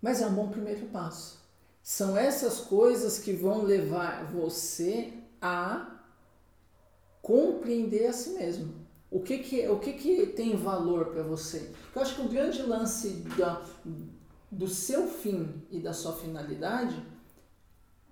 Mas é um bom primeiro passo. São essas coisas que vão levar você a compreender a si mesmo. O que, que, o que, que tem valor para você? Eu acho que o grande lance da, do seu fim e da sua finalidade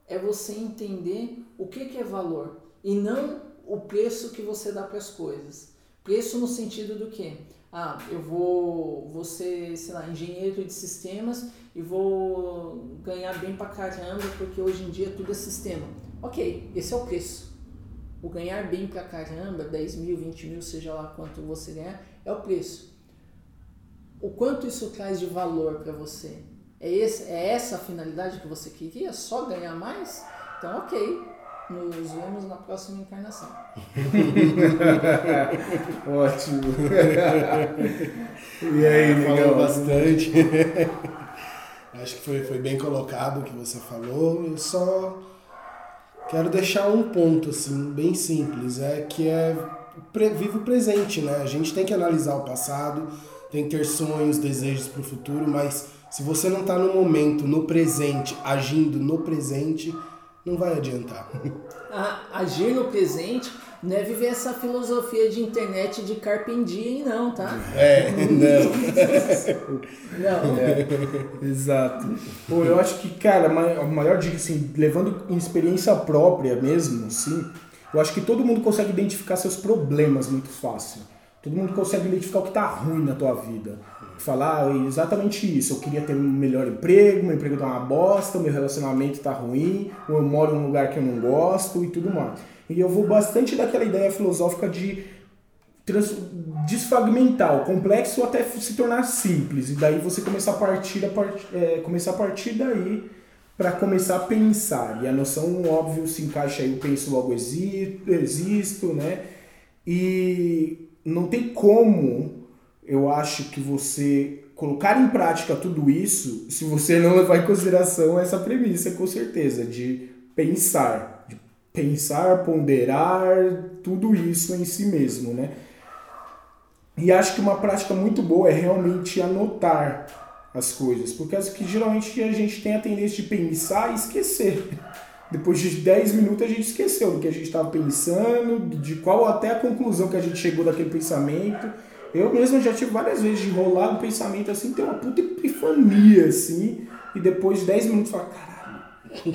é você entender o que, que é valor e não o preço que você dá para as coisas. Preço no sentido do que? Ah, eu vou, vou ser, sei lá, engenheiro de sistemas e vou ganhar bem pra caramba porque hoje em dia tudo é sistema. Ok, esse é o preço. O ganhar bem pra caramba, 10 mil, 20 mil, seja lá quanto você ganhar, é o preço. O quanto isso traz de valor para você? É, esse, é essa a finalidade que você queria? Só ganhar mais? Então, ok. Nos vemos na próxima encarnação. [LAUGHS] Ótimo. e aí, Falou bastante. [LAUGHS] Acho que foi, foi bem colocado o que você falou. Eu só quero deixar um ponto assim bem simples, é que é vive o presente, né? A gente tem que analisar o passado, tem que ter sonhos, desejos para o futuro, mas se você não está no momento, no presente, agindo no presente, não vai adiantar. agir no presente não é viver essa filosofia de internet de carpendinho, não, tá? É, não. [LAUGHS] não. É, exato. Pô, eu acho que, cara, a maior dica, assim, levando em experiência própria mesmo, assim, eu acho que todo mundo consegue identificar seus problemas muito fácil. Todo mundo consegue identificar o que tá ruim na tua vida. Falar ah, exatamente isso. Eu queria ter um melhor emprego, meu emprego tá uma bosta, meu relacionamento tá ruim, ou eu moro em um lugar que eu não gosto e tudo mais. E eu vou bastante daquela ideia filosófica de trans, desfragmentar o complexo até se tornar simples. E daí você começar a partir, a part, é, começar a partir daí para começar a pensar. E a noção, óbvio, se encaixa aí, eu penso logo existo, existo, né? E não tem como, eu acho, que você colocar em prática tudo isso se você não levar em consideração essa premissa, com certeza, de pensar pensar, ponderar, tudo isso em si mesmo, né? E acho que uma prática muito boa é realmente anotar as coisas, porque acho que geralmente a gente tem a tendência de pensar e esquecer. Depois de 10 minutos a gente esqueceu do que a gente estava pensando, de qual até a conclusão que a gente chegou daquele pensamento. Eu mesmo já tive várias vezes de rolar um pensamento assim, ter uma puta epifania assim, e depois de 10 minutos falar, caralho,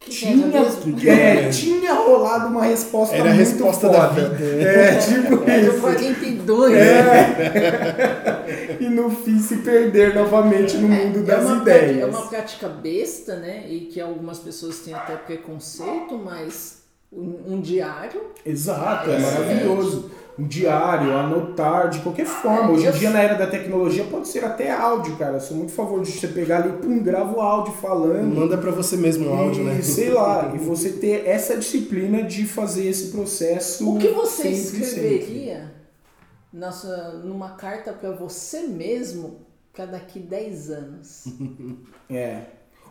tinha, [LAUGHS] é, tinha rolado uma resposta Era a resposta foda. da vida. É, tipo é, isso. 42. É. [LAUGHS] e no fim se perder novamente no mundo é das uma ideias. prática- é uma prática besta, né? E que algumas pessoas têm até preconceito, mas um, um diário Exato, é É. maravilhoso. Um diário, anotar, de qualquer forma. Hoje em dia, na era da tecnologia, pode ser até áudio, cara. Eu sou muito a favor de você pegar ali, pum, grava o áudio falando. Manda pra você mesmo o áudio, né? E, sei lá, [LAUGHS] e você ter essa disciplina de fazer esse processo. O que você sempre, sempre. escreveria nossa, numa carta para você mesmo para daqui 10 anos? [LAUGHS] É.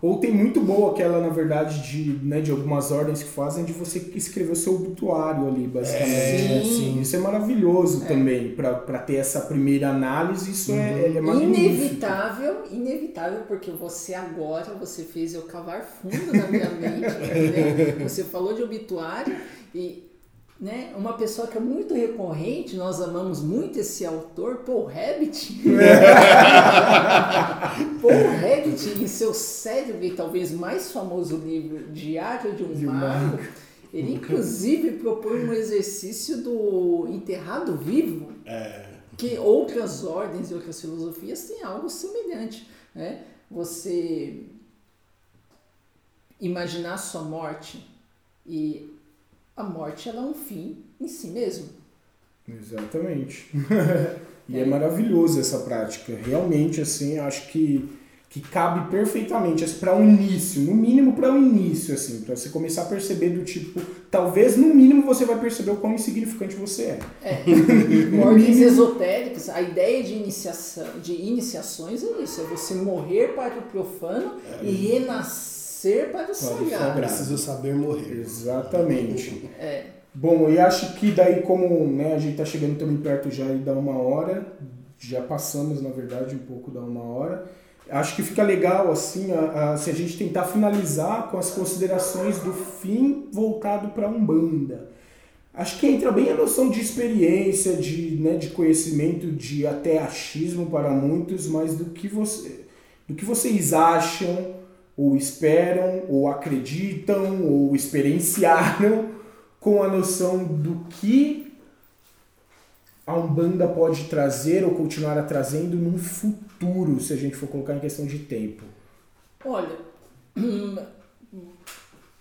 Ou tem muito boa aquela, na verdade, de, né, de algumas ordens que fazem de você escrever o seu obituário ali, basicamente. É, Sim. Isso é maravilhoso também, pra pra ter essa primeira análise, isso é, é magnífico. Inevitável, inevitável, porque você agora, você fez eu cavar fundo na minha mente, entendeu? [LAUGHS] Você falou de obituário e né, uma pessoa que é muito recorrente, nós amamos muito esse autor, Paul Rabbit. [LAUGHS] Paul Rabbit, em seu cérebro e talvez mais famoso livro, Diário de um De Mago, ele inclusive propõe um exercício do enterrado vivo, que outras ordens e outras filosofias têm algo semelhante. Né? Você imaginar sua morte e a morte ela é um fim em si mesmo. Exatamente. [LAUGHS] e é maravilhoso essa prática. Realmente, assim, acho que, que cabe perfeitamente assim, para um início, no mínimo para um início, assim, para você começar a perceber do tipo, talvez no mínimo você vai perceber o quão insignificante você é. É. [LAUGHS] Ordens esotéricas, a ideia de iniciação, de iniciações é isso, é você morrer para o profano e renascer para o Para sagrado. Preciso saber morrer. Exatamente. É. Bom, e acho que daí como né, a gente tá chegando também perto já da uma hora, já passamos na verdade um pouco da uma hora, acho que fica legal assim a, a- se a gente tentar finalizar com as considerações do fim voltado para a Umbanda. Acho que entra bem a noção de experiência, de, né, de conhecimento, de até achismo para muitos, mas do que, você, do que vocês acham, ou esperam, ou acreditam, ou experienciaram com a noção do que a Umbanda pode trazer ou continuar a trazendo num futuro, se a gente for colocar em questão de tempo. Olha, [CLEARS THROAT]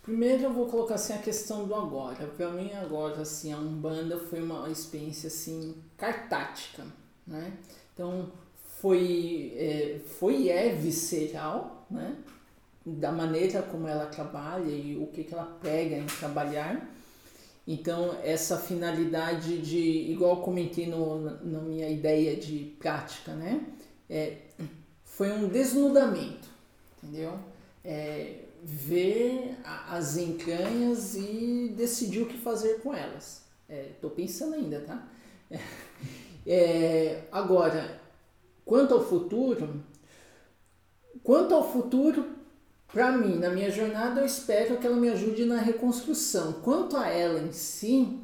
primeiro eu vou colocar assim a questão do agora. Para mim agora assim a Umbanda foi uma experiência assim cartática, né? Então foi é, foi é visceral, né? Da maneira como ela trabalha e o que, que ela prega em trabalhar. Então, essa finalidade de, igual comentei no, na, minha ideia de prática, né? É, foi um desnudamento, entendeu? É, ver a- as entranhas e decidir o que fazer com elas. Estou pensando ainda, tá? É, agora, quanto ao futuro, quanto ao futuro, para mim, na minha jornada, eu espero que ela me ajude na reconstrução. Quanto a ela em si,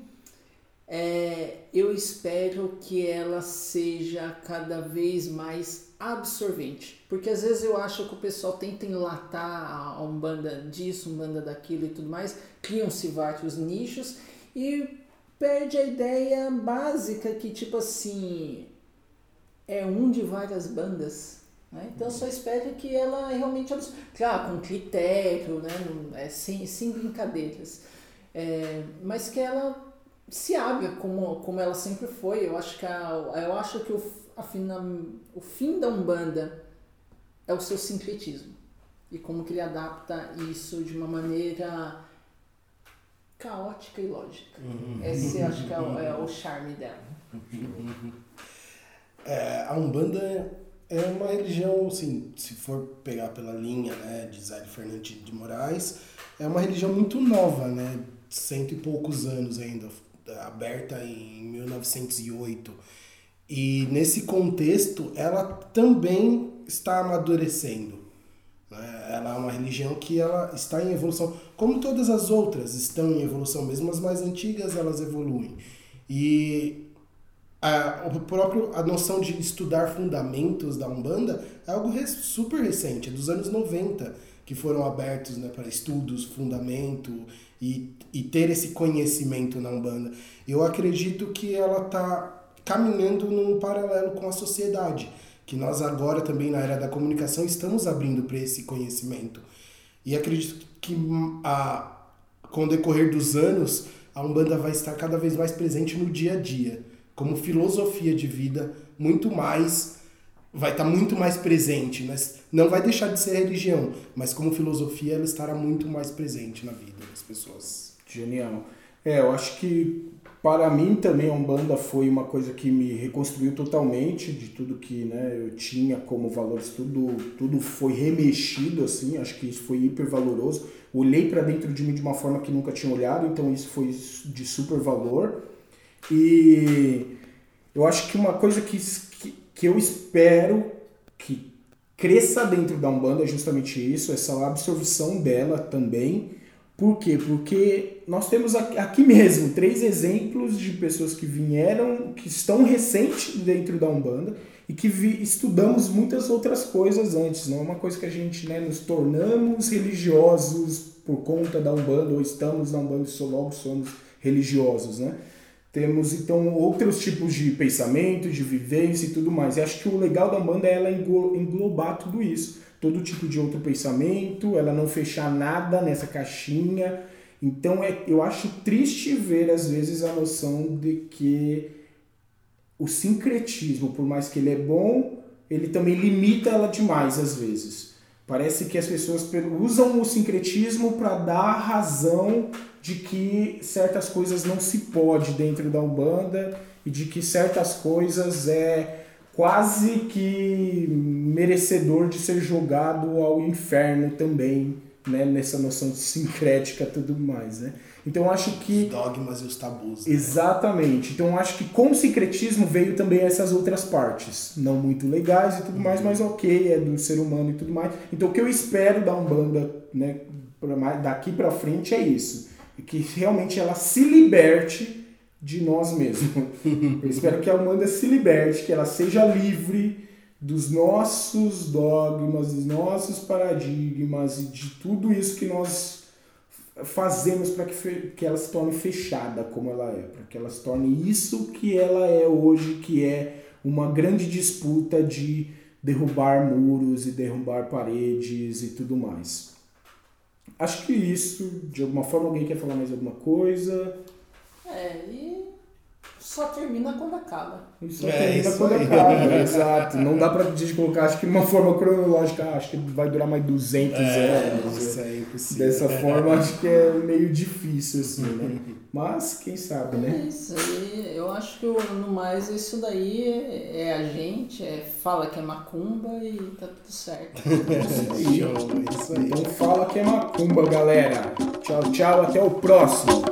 é, eu espero que ela seja cada vez mais absorvente. Porque às vezes eu acho que o pessoal tenta enlatar a Umbanda disso, Umbanda daquilo e tudo mais, criam-se vários nichos e perde a ideia básica que, tipo assim, é um de várias bandas. Né? Então só espero que ela realmente absorva. Claro, com critério, né? é, sem, sem brincadeiras. É, mas que ela se abra como, como ela sempre foi. Eu acho que, a, eu acho que o, a o fim da Umbanda é o seu sincretismo. E como que ele adapta isso de uma maneira caótica e lógica. Esse eu acho que é o, é o charme dela. É, a Umbanda é uma religião, assim, se for pegar pela linha né, de Zé Fernandes de Moraes, é uma religião muito nova, né? Cento e poucos anos ainda, aberta em 1908. E nesse contexto, ela também está amadurecendo. né? Ela é uma religião que ela está em evolução, como todas as outras estão em evolução, mesmo as mais antigas elas evoluem. E a, o próprio, a noção de estudar fundamentos da Umbanda é algo res- super recente, é dos anos 90, que foram abertos né, para estudos, fundamento e, e ter esse conhecimento na Umbanda. Eu acredito que ela está caminhando num paralelo com a sociedade, que nós agora também na era da comunicação estamos abrindo para esse conhecimento. E acredito que a, com o decorrer dos anos, a Umbanda vai estar cada vez mais presente no dia a dia, como filosofia de vida, muito mais vai estar muito mais presente, mas não vai deixar de ser religião, mas como filosofia ela estará muito mais presente na vida das pessoas. Genial. É, eu acho que para mim também a Umbanda foi uma coisa que me reconstruiu totalmente de tudo que né, eu tinha como valores, tudo, tudo foi remexido assim, acho que isso foi hiper valoroso. Olhei para dentro de mim de uma forma que nunca tinha olhado, então isso foi de super valor. E eu acho que uma coisa que, que, eu espero que cresça dentro da Umbanda é justamente isso, essa absorção dela também por quê? Porque nós temos aqui mesmo três exemplos de pessoas que vieram, que estão recentes dentro da Umbanda e que vi, estudamos muitas outras coisas antes. Não é uma coisa que a gente né, nos tornamos religiosos por conta da Umbanda ou estamos na Umbanda e logo somos religiosos, né? Temos então outros tipos de pensamento, de vivência e tudo mais. E acho que o legal da Umbanda é ela englobar tudo isso todo tipo de outro pensamento, ela não fechar nada nessa caixinha. Então é, eu acho triste ver às vezes a noção de que o sincretismo, por mais que ele é bom, ele também limita ela demais às vezes. Parece que as pessoas usam o sincretismo para dar razão de que certas coisas não se pode dentro da Umbanda e de que certas coisas é quase que merecedor de ser jogado ao inferno também, né? Nessa noção sincrética e tudo mais, né? Então acho que os dogmas e os tabus. Né? Exatamente. Então acho que com o sincretismo veio também essas outras partes, não muito legais e tudo mais, mas ok, é do ser humano e tudo mais. Então o que eu espero da Umbanda, né, daqui para frente é isso, que realmente ela se liberte de nós mesmos. [LAUGHS] Eu espero que a Amanda se liberte, que ela seja livre dos nossos dogmas, dos nossos paradigmas e de tudo isso que nós fazemos para que, que ela se torne fechada como ela é, para que ela se torne isso que ela é hoje, que é uma grande disputa de derrubar muros e derrubar paredes e tudo mais. Acho que isso, de alguma forma, alguém quer falar mais alguma coisa? É, e só termina quando acaba. Só é, termina quando aí. acaba, [LAUGHS] exato. Não dá pra gente colocar, acho que de uma forma cronológica, acho que vai durar mais 200 é, anos. Isso é impossível. Dessa forma, acho que é meio difícil, assim, né? Mas, quem sabe, né? É isso aí, eu acho que no mais isso daí é a gente, é, fala que é macumba e tá tudo certo. É isso aí. [LAUGHS] Então fala que é macumba, galera. Tchau, tchau, até o próximo.